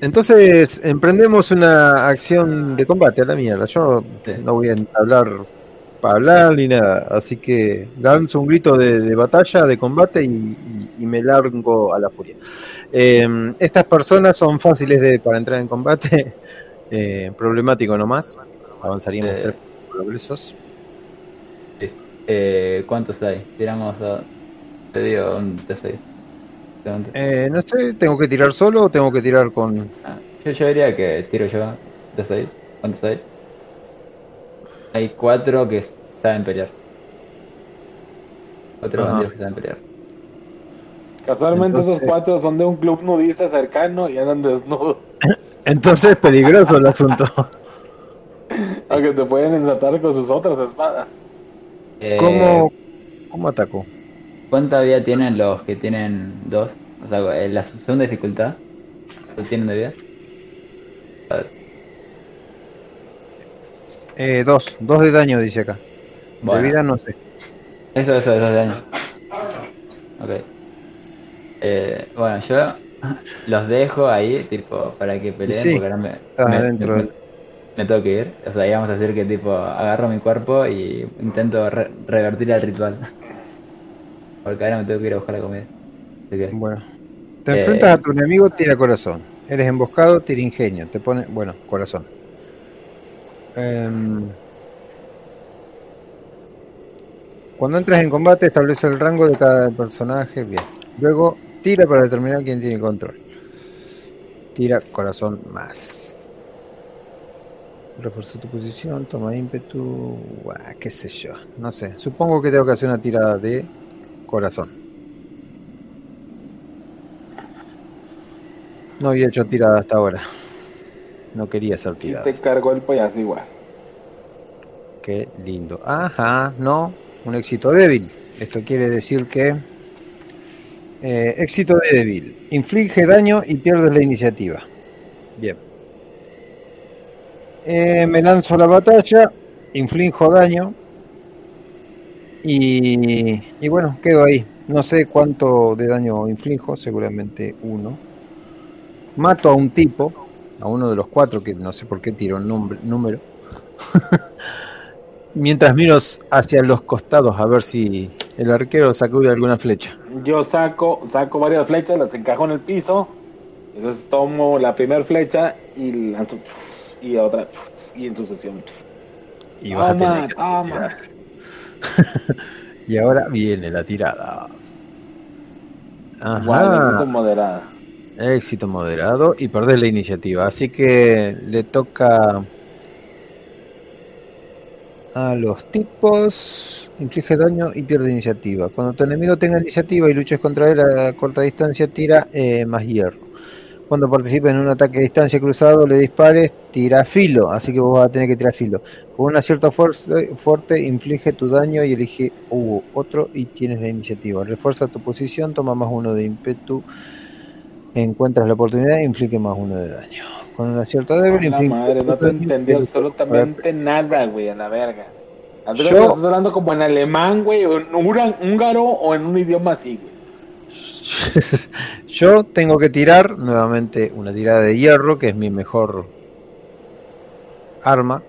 entonces, emprendemos una acción de combate a la mierda. Yo no voy a hablar para hablar ni nada. Así que lanzo un grito de, de batalla, de combate y, y- y me largo a la furia. Eh, estas personas son fáciles de, para entrar en combate. [laughs] Eh, problemático nomás. Avanzaríamos tres progresos. Eh, ¿Cuántos hay? Tiramos a. Te digo un T6. Eh, no sé, ¿tengo que tirar solo o tengo que tirar con.? Ah, yo, yo diría que tiro yo T6. ¿Cuántos hay? Hay cuatro que saben pelear. Cuatro Ajá. bandidos que saben pelear. Casualmente esos cuatro son de un club nudista cercano y andan desnudos. [laughs] Entonces es peligroso el asunto. [laughs] Aunque te pueden ensatar con sus otras espadas. Eh, ¿Cómo, ¿Cómo ataco? ¿Cuánta vida tienen los que tienen dos? O sea, eh, la segunda dificultad. ¿Lo tienen de vida? A ver, Eh, dos, dos de daño dice acá. Bueno. De vida no sé. Eso, eso, eso es daño. Ok. Eh, bueno, yo [laughs] los dejo ahí, tipo, para que peleen, Sí, porque ahora me, estás me, adentro. me- me tengo que ir. O sea, ahí vamos a decir que, tipo, agarro mi cuerpo y intento re- revertir el ritual. [laughs] Porque ahora me tengo que ir a buscar la comida. Que, Bueno. Te Eh. enfrentas a tu enemigo, tira corazón. Eres emboscado, tira ingenio. Te pone. Bueno, corazón. Em, Cuando entras en combate, establece el rango de cada personaje. Bien. Luego, tira para determinar quién tiene control. Tira corazón más. Refuerza tu posición, toma ímpetu. Buah, qué sé yo. No sé. Supongo que tengo que hacer una tirada de corazón. No había hecho tirada hasta ahora. No quería hacer Y tirada. te cargó el payaso igual. Qué lindo. Ajá, no. Un éxito débil. Esto quiere decir que. eh, éxito débil. Inflige daño y pierdes la iniciativa. Bien. Eh, me lanzo a la batalla. Inflijo daño. Y, y bueno, quedo ahí. No sé cuánto de daño inflijo. Seguramente uno. Mato a un tipo. a uno de los cuatro, que no sé por qué tiró un nombre- número. [laughs] Mientras miro hacia los costados a ver si el arquero sacude alguna flecha. Yo saco, saco varias flechas, las encajo en el piso. Entonces tomo la primera flecha y lanzo y otra y en sucesión. Y vas a Toma, tener que toma. [laughs] y ahora viene la tirada. Ajá. éxito moderada. Éxito moderado y perdés la iniciativa. Así que le toca a los tipos. Inflige daño y pierde iniciativa. Cuando tu enemigo tenga iniciativa y luches contra él a corta distancia, tira eh, más hierro. Cuando participe en un ataque a distancia cruzado, le dispares, tira filo. Así que vos vas a tener que tirar filo. Con un acierto fuerte, fuerte inflige tu daño y elige uh, otro y tienes la iniciativa. Refuerza tu posición, toma más uno de ímpetu encuentras la oportunidad, inflige más uno de daño. Con un acierto débil, La inflige madre, no te entendí absolutamente nada, güey, a la verga. Yo- estás hablando como en alemán, güey, en húngaro o en un idioma así, güey. [laughs] Yo tengo que tirar nuevamente una tirada de hierro, que es mi mejor arma,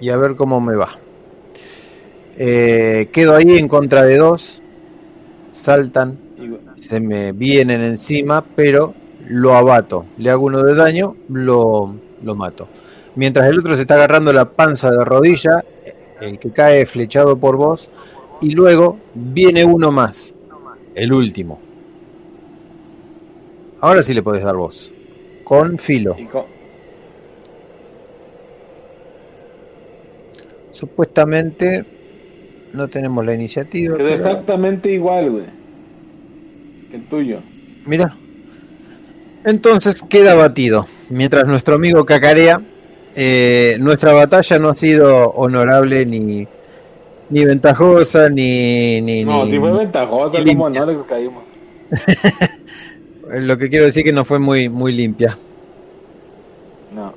y a ver cómo me va. Eh, quedo ahí en contra de dos, saltan, se me vienen encima, pero lo abato. Le hago uno de daño, lo, lo mato. Mientras el otro se está agarrando la panza de rodilla, el que cae flechado por vos, y luego viene uno más, el último. Ahora sí le podés dar vos. Con filo. Supuestamente no tenemos la iniciativa. quedó pero- exactamente igual, güey. Que el tuyo. Mira. Entonces queda batido. Mientras nuestro amigo cacarea, eh, nuestra batalla no ha sido honorable ni, ni ventajosa, ni, ni, No, ni- si fue ventajosa, como no les caímos. [laughs] Lo que quiero decir que no fue muy, muy limpia. No.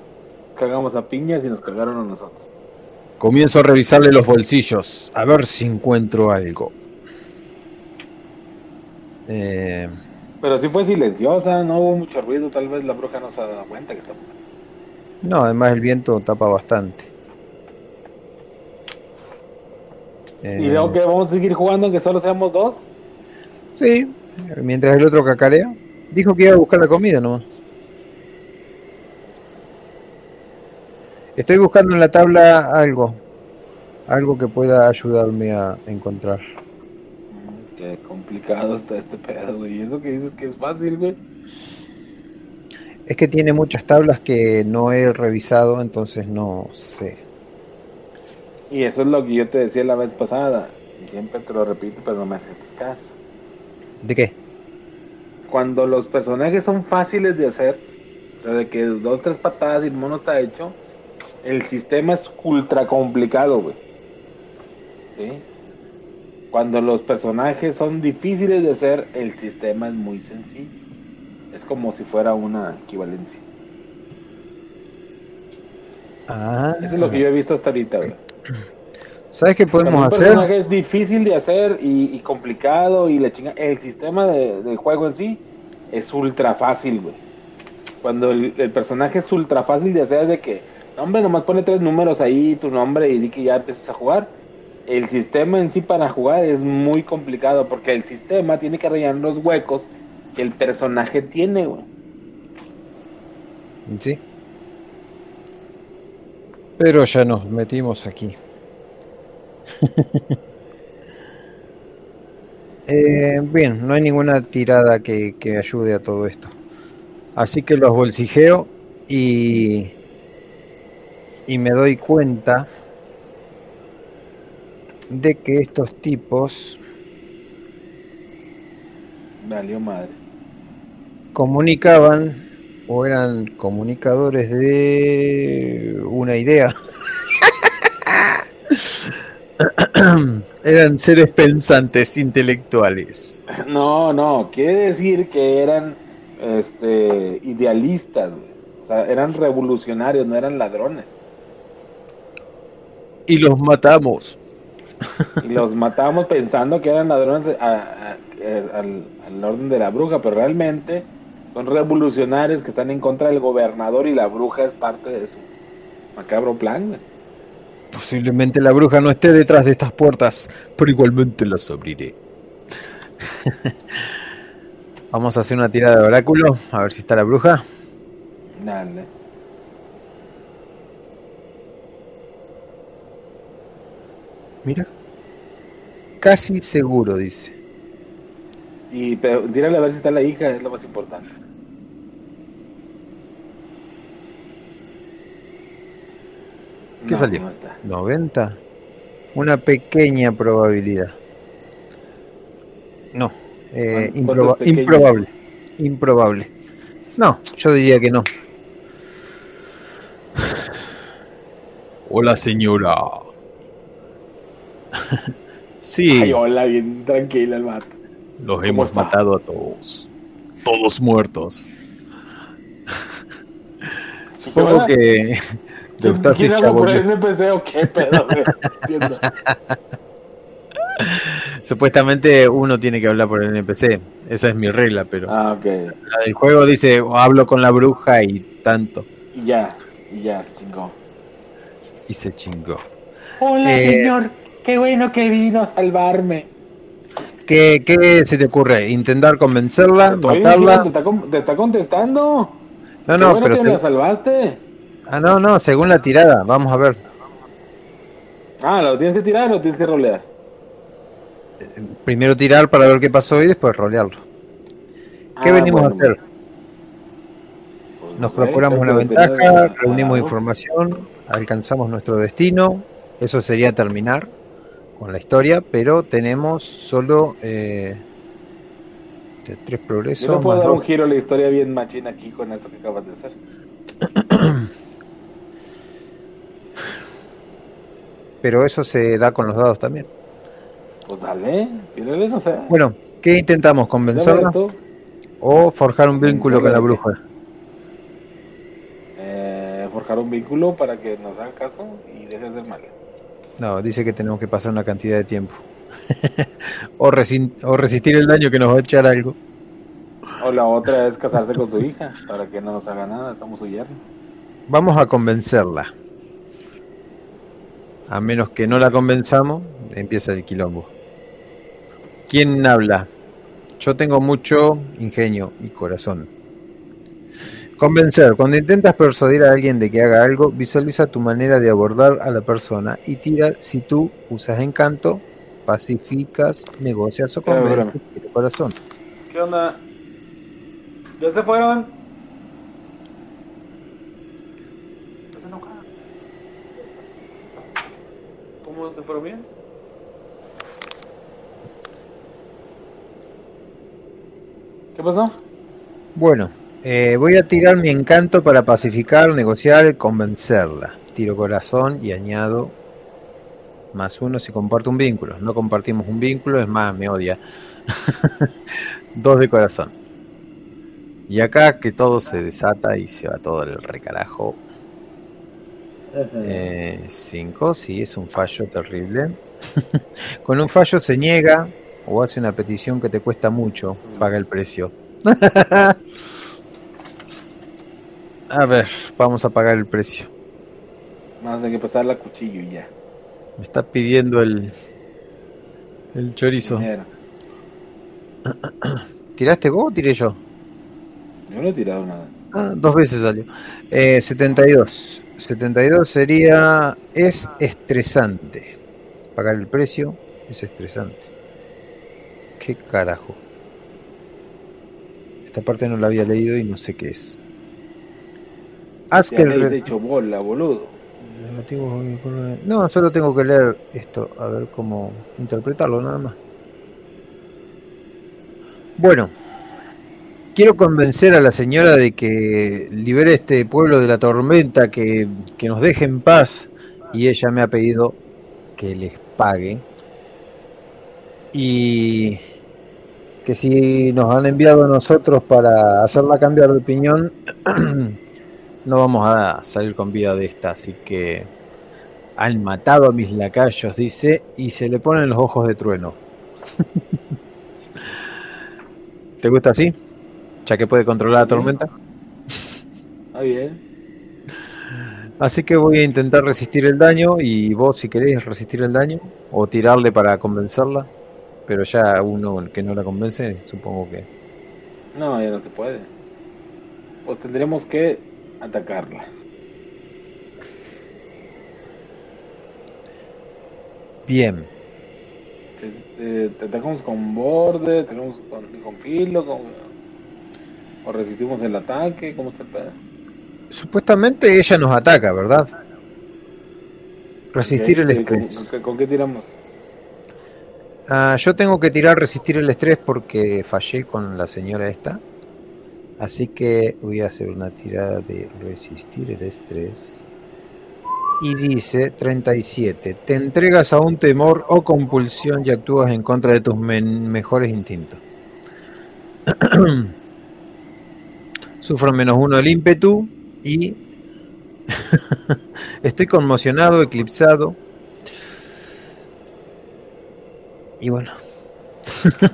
Cagamos a piñas y nos cagaron a nosotros. Comienzo a revisarle los bolsillos, a ver si encuentro algo. Eh, Pero sí fue silenciosa, no hubo mucho ruido, tal vez la bruja no se ha dado cuenta que estamos aquí. no, además el viento tapa bastante. Eh, ¿Y luego que vamos a seguir jugando aunque solo seamos dos? Sí, mientras el otro cacarea. Dijo que iba a buscar la comida nomás. Estoy buscando en la tabla algo. Algo que pueda ayudarme a encontrar. Qué complicado está este pedo, güey. ¿Y eso que dices que es fácil, güey? Es que tiene muchas tablas que no he revisado, entonces no sé. Y eso es lo que yo te decía la vez pasada. Y siempre te lo repito, pero no me haces caso. ¿De qué? Cuando los personajes son fáciles de hacer, o sea, de que dos, tres patadas y el mono está hecho, el sistema es ultra complicado, güey. ¿Sí? Cuando los personajes son difíciles de hacer, el sistema es muy sencillo. Es como si fuera una equivalencia. Ah, Eso es lo que yo he visto hasta ahorita, güey. ¿Sabes qué podemos un hacer? personaje es difícil de hacer y, y complicado y la chinga, el sistema de, de juego en sí es ultra fácil, güey. Cuando el, el personaje es ultra fácil de hacer de que, hombre, nomás pone tres números ahí, tu nombre y di que ya empiezas a jugar. El sistema en sí para jugar es muy complicado porque el sistema tiene que rellenar los huecos que el personaje tiene, güey. Sí. Pero ya nos metimos aquí. [laughs] Eh, bien, no hay ninguna tirada que, que ayude a todo esto. Así que los bolsijeo y, y me doy cuenta de que estos tipos Valió madre. comunicaban o eran comunicadores de una idea. [laughs] eran seres pensantes, intelectuales. No, no, quiere decir que eran este, idealistas. O sea, eran revolucionarios, no eran ladrones. Y los matamos. Y los matamos pensando que eran ladrones a- a- a- al, al orden de la bruja, pero realmente Son revolucionarios que están en contra del gobernador y la bruja es parte de su macabro plan. güey. Posiblemente la bruja no esté detrás de estas puertas, pero igualmente las abriré. [laughs] Vamos a hacer una tirada de oráculo, a ver si está la bruja. Dale. Mira. Casi seguro, dice. Y pero, tírale a ver si está la hija, es lo más importante. ¿Qué No, salió? No está. 90. Una pequeña probabilidad. No. eh, improbable. Improbable. No, yo diría que no. Hola, señora. sí, Ay, hola, bien tranquila el vato. los ¿cómo hemos está? matado a todos. Todos muertos. Supongo que [laughs] de usted ¿Quién se habla por chabolló. el NPC o qué pedo? [laughs] [laughs] Supuestamente uno tiene que hablar por el NPC. Esa es mi regla, pero Ah, ok. la del juego dice "Oh, hablo con la bruja y tanto. Y ya, y ya, se chingó. Y se chingó. Hola, Eh, señor. Qué bueno que vino a salvarme. ¿Qué, qué se te ocurre? ¿Intentar convencerla? ¿Matarla? diciendo, te, está, te está contestando. No, no, bueno pero que me la salvaste. ah, no, no, según la tirada. Vamos a ver. Ah, ¿lo tienes que tirar o lo tienes que rolear? Primero tirar para ver qué pasó y después rolearlo. ¿Qué Ah, venimos bueno, a hacer? pues no Nos sé, procuramos una ventaja, reunimos ah, información, alcanzamos nuestro destino. Eso sería terminar con la historia, pero tenemos solo eh, de tres progresos. Yo no puedo dar un giro a la historia bien machina aquí con esto que acabas de hacer. [clears throat] Pero eso se da con los dados también. Pues dale, tírale, no sé. Bueno, ¿qué intentamos? ¿Convencerla o forjar un vínculo con la bruja? Eh, forjar un vínculo para que nos haga caso y deje de ser mala. No, dice que tenemos que pasar una cantidad de tiempo. [laughs] o, resistir el daño que nos va a echar algo. O la otra es casarse con su hija para que no nos haga nada, estamos su yerno. Vamos a convencerla. A menos que no la convenzamos, empieza el quilombo. ¿Quién habla? Yo tengo mucho ingenio y corazón. Convencer. Cuando intentas persuadir a alguien de que haga algo, visualiza tu manera de abordar a la persona y tira si tú usas encanto, pacificas, negocias o convences corazón. ¿Qué onda? ¿Ya se fueron? ¿Estás enojada? ¿Cómo se fueron bien? ¿Qué pasó? Bueno, eh, voy a tirar mi encanto para pacificar, negociar y convencerla. Tiro corazón y añado más uno si comparto un vínculo. No compartimos un vínculo, es más, me odia. [laughs] Dos de corazón. Y acá que todo se desata y se va todo el recarajo. Eh, cinco, sí, es un fallo terrible. [laughs] Con un fallo se niega o hace una petición que te cuesta mucho, paga el precio. [laughs] A ver, vamos a pagar el precio. Vamos a tener que pasar la cuchillo y ya. Me está pidiendo el el chorizo. [clears throat] ¿Tiraste vos o tiré yo? Yo no he tirado nada. Ah, dos veces salió. Eh, 72. 72 sería. Es estresante. Pagar el precio es estresante. ¿Qué carajo? Esta parte no la había leído y no sé qué es. Haz que el hecho bola, boludo. Negativo, No, solo tengo que leer esto, a ver cómo interpretarlo nada más. Bueno, quiero convencer a la señora de que libere este pueblo de la tormenta, que, que nos deje en paz. Y ella me ha pedido que les pague. Y que si nos han enviado a nosotros para hacerla cambiar de opinión, [clears throat] no vamos a salir con vida de esta, así que han matado a mis lacayos, dice, y se le ponen los ojos de trueno. [laughs] ¿Te gusta así? ya que puede controlar la tormenta. Está bien. Así que voy a intentar resistir el daño y vos si querés resistir el daño o tirarle para convencerla, pero ya uno que no la convence, supongo que... No, ya no se puede. Pues tendremos que atacarla. Bien, Te, te- te atacamos con borde, atacamos con, con filo, con- o resistimos el ataque, ¿cómo está el pedo? supuestamente ella nos ataca, ¿verdad? Resistir el ¿y con- estrés. ¿Con, con qué tiramos? Ah, yo tengo que tirar resistir el estrés porque fallé con la señora esta. Así que voy a hacer una tirada de resistir el estrés. Y dice 37. Te entregas a un temor o compulsión y actúas en contra de tus mejores instintos. [clears throat] Sufro menos uno el ímpetu y [laughs] estoy conmocionado, eclipsado. Y bueno,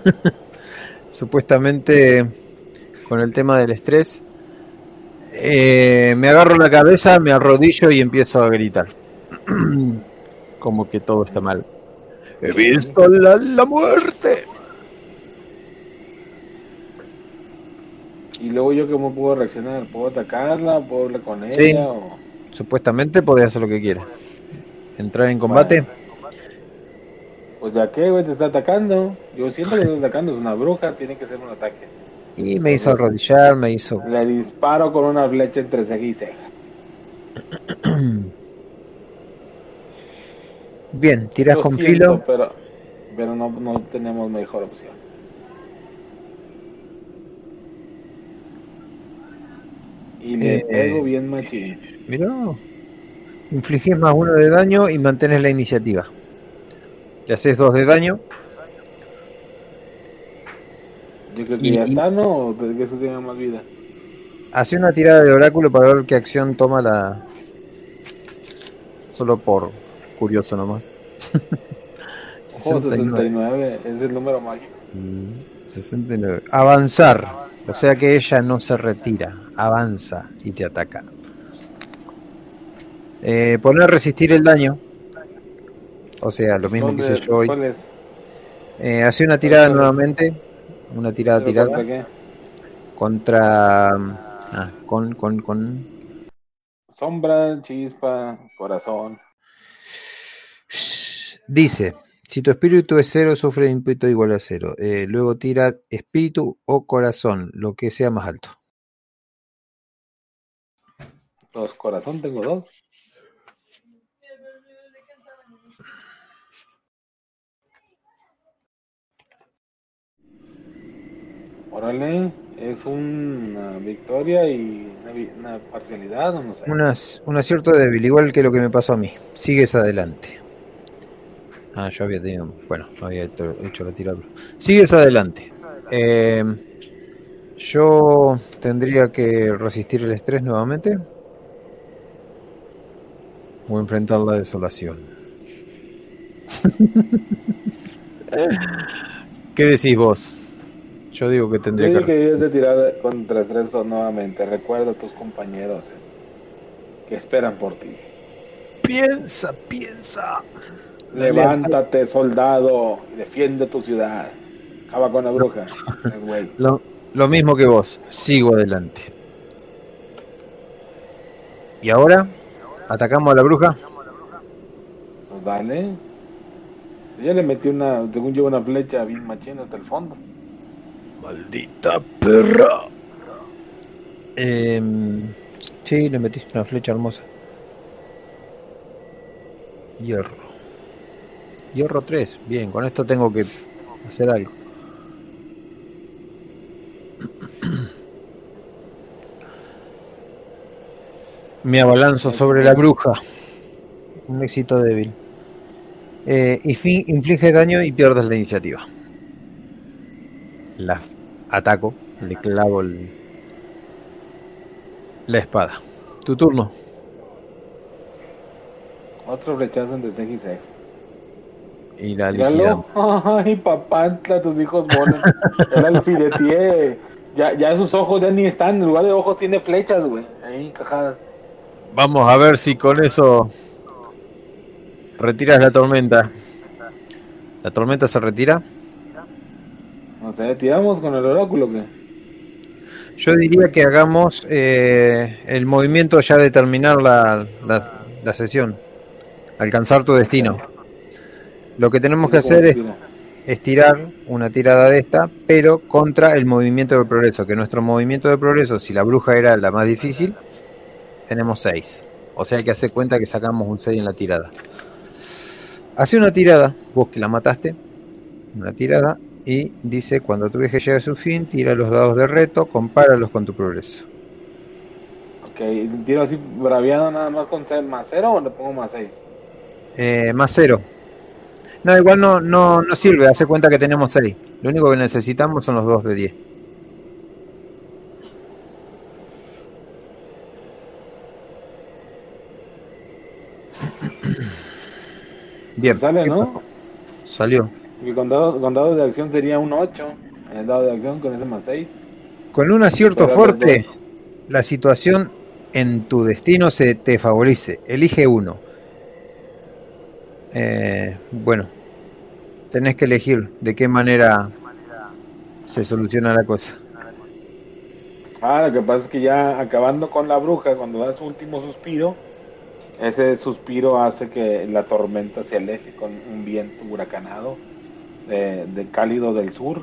[laughs] supuestamente con el tema del estrés, eh, me agarro la cabeza, me arrodillo y empiezo a gritar. [clears throat] Como que todo está mal. He visto la, la muerte. Y luego yo cómo puedo reaccionar, ¿puedo atacarla? ¿Puedo hablar con ella? Sí. O... Supuestamente podés hacer lo que quieras. Entrar en combate. Pues ya que, güey, te está atacando. Yo siento que te está atacando, es una bruja, tiene que ser un ataque. Y me hizo arrodillar, me hizo... Le disparo con una flecha entre ceja y ceja. [clears throat] Bien, tiras Lo con siento, filo. Pero, pero no, no tenemos mejor opción. Y le Eh, pego bien machín. Mirá. Infligís más uno de daño y mantienes la iniciativa. Le haces dos de daño. Yo creo que y- ya está, que eso tiene más vida. Hace una tirada de oráculo para ver qué acción toma la. Solo por curioso nomás. Ojo, 69. 69, es el número mágico. Mm, 69. Avanzar. O sea que ella no se retira. Avanza y te ataca. Eh, poner resistir el daño. O sea, lo mismo que ¿Dónde- hice yo hoy. Eh, hace una tirada nuevamente. Una tirada ¿Pero tirada. contra qué? Contra. Ah, con, con, con. Sombra, chispa, corazón. Dice: Si tu espíritu es cero, sufre de ímpetu igual a cero. Eh, luego tira espíritu o corazón, lo que sea más alto. Dos corazón, tengo dos. Órale, es una victoria y una, parcialidad, o no sé. Un acierto débil, igual que lo que me pasó a mí. Sigues adelante. Ah, yo había tenido. Bueno, no había hecho, hecho la tirada. Sigues adelante. Eh, yo tendría que resistir el estrés nuevamente. O enfrentar la desolación. [laughs] ¿Qué decís vos? Yo digo que Yo tendría digo que. que debes de tirar contra estrés nuevamente. Recuerda a tus compañeros eh, que esperan por ti. Piensa, piensa. Levántate, soldado, y defiende tu ciudad. Acaba con la bruja. [laughs] Lo, lo mismo que vos, sigo adelante. ¿Y ahora? ¿Atacamos a la bruja? Pues dale. Yo ya le metí una, según yo, una flecha bien machina hasta el fondo. Maldita perra. Em, sí, le metiste una flecha hermosa. Hierro. Hierro 3. Bien, con esto tengo que hacer algo. [clears throat] Me abalanzo sobre la bruja. Un éxito débil. Eh, y fin, inflige daño y pierdes la iniciativa. La ataco, le clavo el- la espada. Tu turno. Otro flechazo entre ceja y la liquidamos. [laughs] Ay, papantla, tus hijos monos. Era el fileteé. Ya, ya sus ojos ya ni están, en lugar de ojos tiene flechas, güey. Ahí encajadas. Vamos a ver si con eso retiras la tormenta. ¿La tormenta se retira? Tiramos con el oráculo, que Yo diría que hagamos eh, el movimiento ya de terminar la, la- la sesión. Alcanzar tu destino. Lo que tenemos que hacer es, es tirar una tirada de esta, pero contra el movimiento del progreso. Que nuestro movimiento de progreso, si la bruja era la más difícil, tenemos 6. O sea que hace cuenta que sacamos un 6 en la tirada. Hace una tirada, vos que la mataste, una tirada, y dice, cuando tu viaje llegue a su fin, tira los dados de reto, compáralos con tu progreso. Ok, tiro así braviado nada más con más cero o le pongo más seis. Eh, más 0. No, igual no, no, no sirve, hace cuenta que tenemos 6. Lo único que necesitamos son los 2 de 10. Bien, Sale, ¿qué ¿no? pasó? Salió. Con dado, con dado de acción sería un 8. El dado de acción con ese más 6. Con un acierto fuerte, la situación en tu destino se te favorece. Elige uno. Eh, bueno, tenés que elegir de qué manera se soluciona la cosa. Ah, lo que pasa es que ya acabando con la bruja, cuando da su último suspiro, ese suspiro hace que la tormenta se aleje con un viento huracanado de, de cálido del sur,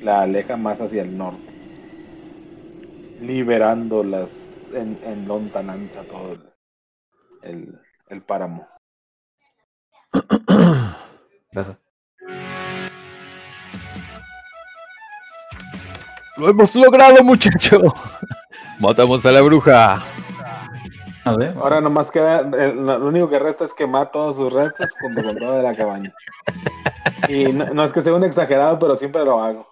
la aleja más hacia el norte, liberándolas en, en lontananza todo el, el, el páramo. [coughs] Gracias. Lo hemos logrado, muchacho. Matamos a la bruja. A ver. Ahora nomás queda, el- lo único que resta es quemar todos sus restos junto con toda la cabaña. Y no, no es que sea un exagerado, pero siempre lo hago.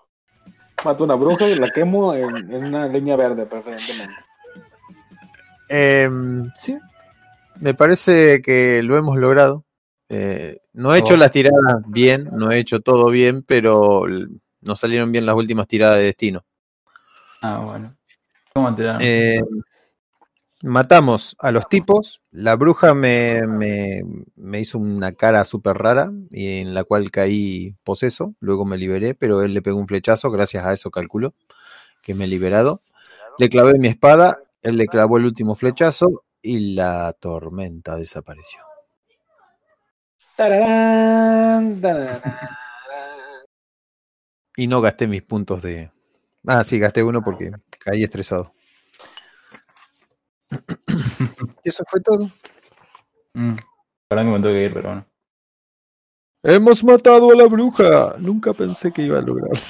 Mato una bruja y la quemo en, en una leña verde, preferentemente. Em, sí, me parece que lo hemos logrado. Eh, no he hecho Oh. las tiradas bien, no he hecho todo bien, pero no salieron bien las últimas tiradas de destino. Ah, bueno. ¿Cómo tiraron? Eh, matamos a los tipos. La bruja me, me- me hizo una cara súper rara y en la cual caí poseso. Luego me liberé, pero él le pegó un flechazo. Gracias a eso calculo que me he liberado. Le clavé mi espada. Él le clavó el último flechazo y la tormenta desapareció. Tararán, tararán. Y no gasté mis puntos de. Ah, sí, gasté uno porque caí estresado. [coughs] y eso fue todo. Mm. Perdón que me tuve que ir, pero bueno. Hemos matado a la bruja. Nunca pensé que iba a lograrlo.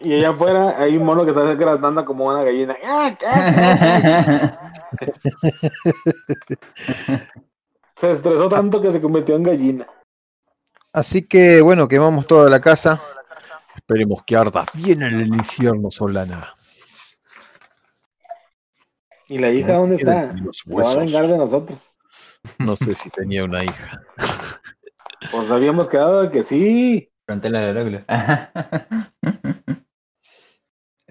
Y allá afuera hay un mono que está gratando como una gallina. [laughs] ¡Ah, ah, ah! Se estresó tanto que se convirtió en gallina. Así que bueno, quemamos toda la casa. Esperemos que arda bien en el infierno, Solana. ¿Y la hija dónde está? Se va a vengar de nosotros. [laughs] No sé si tenía una hija. Pues habíamos quedado de que sí. Frontera oráculo. [laughs]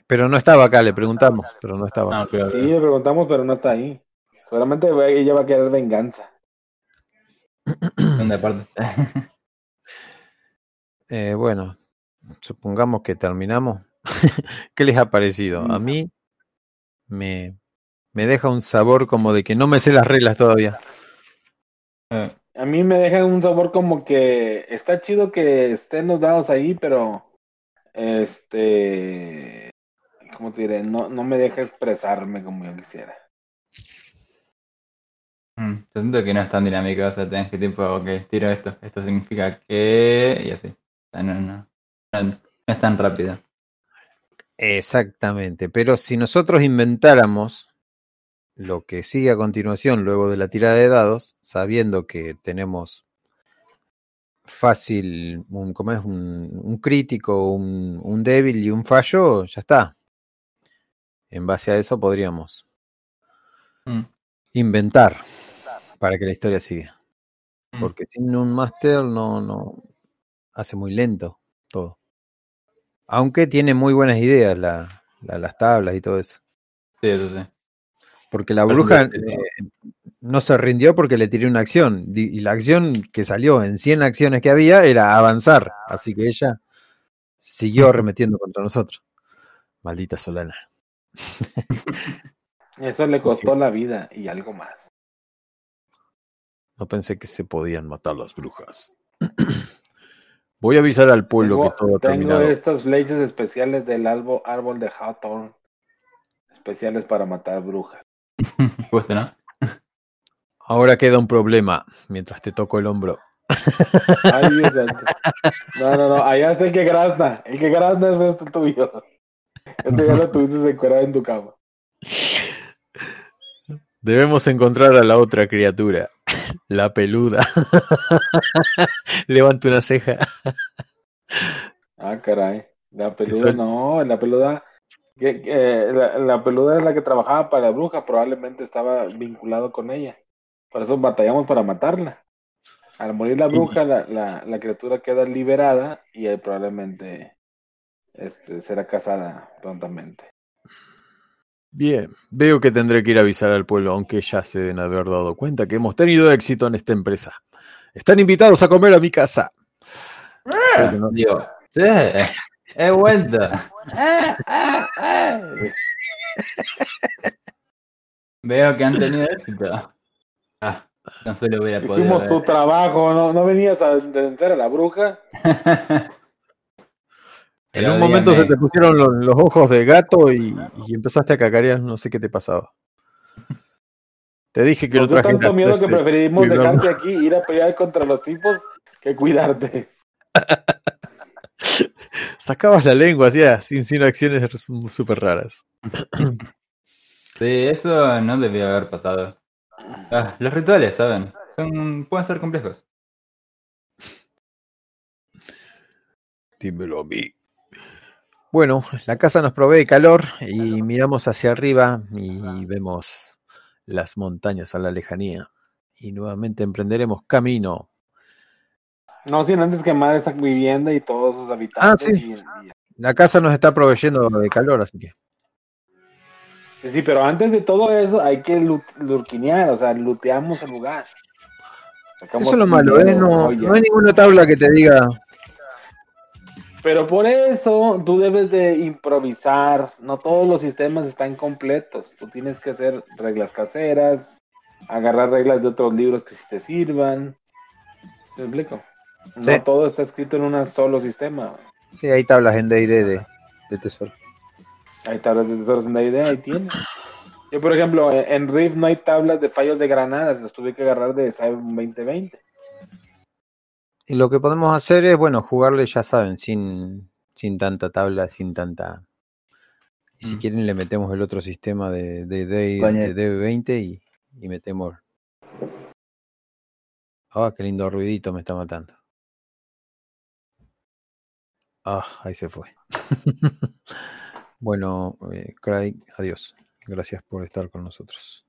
Pero no estaba acá, le preguntamos, pero no estaba. no, acá. pero, Sí, le preguntamos, pero no está ahí. Seguramente ella va a querer venganza. [clears throat] ¿Dónde aparte? [laughs] Eh, bueno, supongamos que terminamos. ¿Qué les ha parecido? A mí me, me deja un sabor como de que no me sé las reglas todavía. A mí me deja un sabor como que está chido que estén los dados ahí, pero este, ¿cómo te diré? No, no me deja expresarme como yo quisiera. mm, Yo siento que no es tan dinámico, o sea, tenés que tipo, ok, tiro esto, esto significa que... y así. O sea, no, no, no, no es tan rápido. Exactamente, pero si nosotros inventáramos lo que sigue a continuación luego de la tirada de dados, sabiendo que tenemos fácil, un, ¿cómo es? Un, un crítico, un, un débil y un fallo, ya está. En base a eso podríamos Mm. inventar para que la historia siga. Mm. Porque sin un máster no, no hace muy lento todo. Aunque tiene muy buenas ideas la, la- las tablas y todo eso. Sí, eso sí. Porque la bruja eh, no se rindió porque le tiré una acción. Y la acción que salió en 100 acciones que había era avanzar. Así que ella siguió arremetiendo contra nosotros. Maldita Solana. [laughs] Eso le costó la vida y algo más. No pensé que se podían matar las brujas. [clears throat] Voy a avisar al pueblo tengo, que todo ha tengo terminado. estas flechas especiales del albo- árbol de Hawthorne. Especiales para matar brujas. [laughs] Justo, ¿no? Ahora queda un problema mientras te toco el hombro. Ay, Dios santo. No, no, no. Allá está el que grazna. El que grazna es este tuyo. Este ya lo tuviste encuadrado en tu cama. Debemos encontrar a la otra criatura, la peluda. [laughs] Levanta una ceja. Ah, caray. La peluda no, la peluda. Que- que, la, la peluda es la que trabajaba para la bruja, probablemente estaba vinculado con ella. Por eso batallamos para matarla. Al morir la bruja, la, la, la criatura queda liberada y él probablemente este, será casada prontamente. Bien, veo que tendré que ir a avisar al pueblo, aunque ya se deben haber dado cuenta que hemos tenido éxito en esta empresa. Están invitados a comer a mi casa. No- Digo, sí, he vuelto. Veo que han tenido éxito. Ah, no se lo hubiera podido. Hicimos tu ver. trabajo, ¿no? ¿No venías a vencer a la bruja? [laughs] En un momento se te pusieron los, los ojos de gato y, y empezaste a cacarear, no sé qué te pasaba. Te dije que lo dio traje tanto miedo que preferimos dejarte aquí, ir a pelear contra los tipos, que cuidarte. [laughs] Sacabas la lengua, hacías insinuaciones súper raras. [clears throat] Sí, eso no debió haber pasado. Ah, los rituales, ¿saben? Son, pueden ser complejos. Dímelo a mí. Bueno, la casa nos provee calor y miramos hacia arriba y vemos las montañas a la lejanía. Y nuevamente emprenderemos camino. No sin antes quemar esa vivienda y todos sus habitantes. Ah, sí. y- y- La casa nos está proveyendo de calor, así que. sí, sí, pero antes de todo eso hay que lu- lurquinear, o sea, luteamos el lugar. Sacamos Eso es lo malo, ¿eh? No, no hay ninguna tabla que te diga. Pero por eso tú debes de improvisar. No todos los sistemas están completos. Tú tienes que hacer reglas caseras, agarrar reglas de otros libros que sí te sirvan. ¿Se me explico? No Sí. todo está escrito en un solo sistema. Sí, hay tablas en DD de, de tesoro. Hay tablas de tesoros en idea, ahí tienes. Yo, por ejemplo, en Rift no hay tablas de fallos de granadas, las tuve que agarrar de Cyber 2020. Y lo que podemos hacer es, bueno, jugarle, ya saben, sin, sin tanta tabla, sin tanta. Y si Mm. quieren, le metemos el otro sistema de, de, de, de DB20 y, y metemos. Ah, qué lindo ruidito me está matando. Ah, ahí se fue. [laughs] bueno, eh, Craig, adiós. Gracias por estar con nosotros.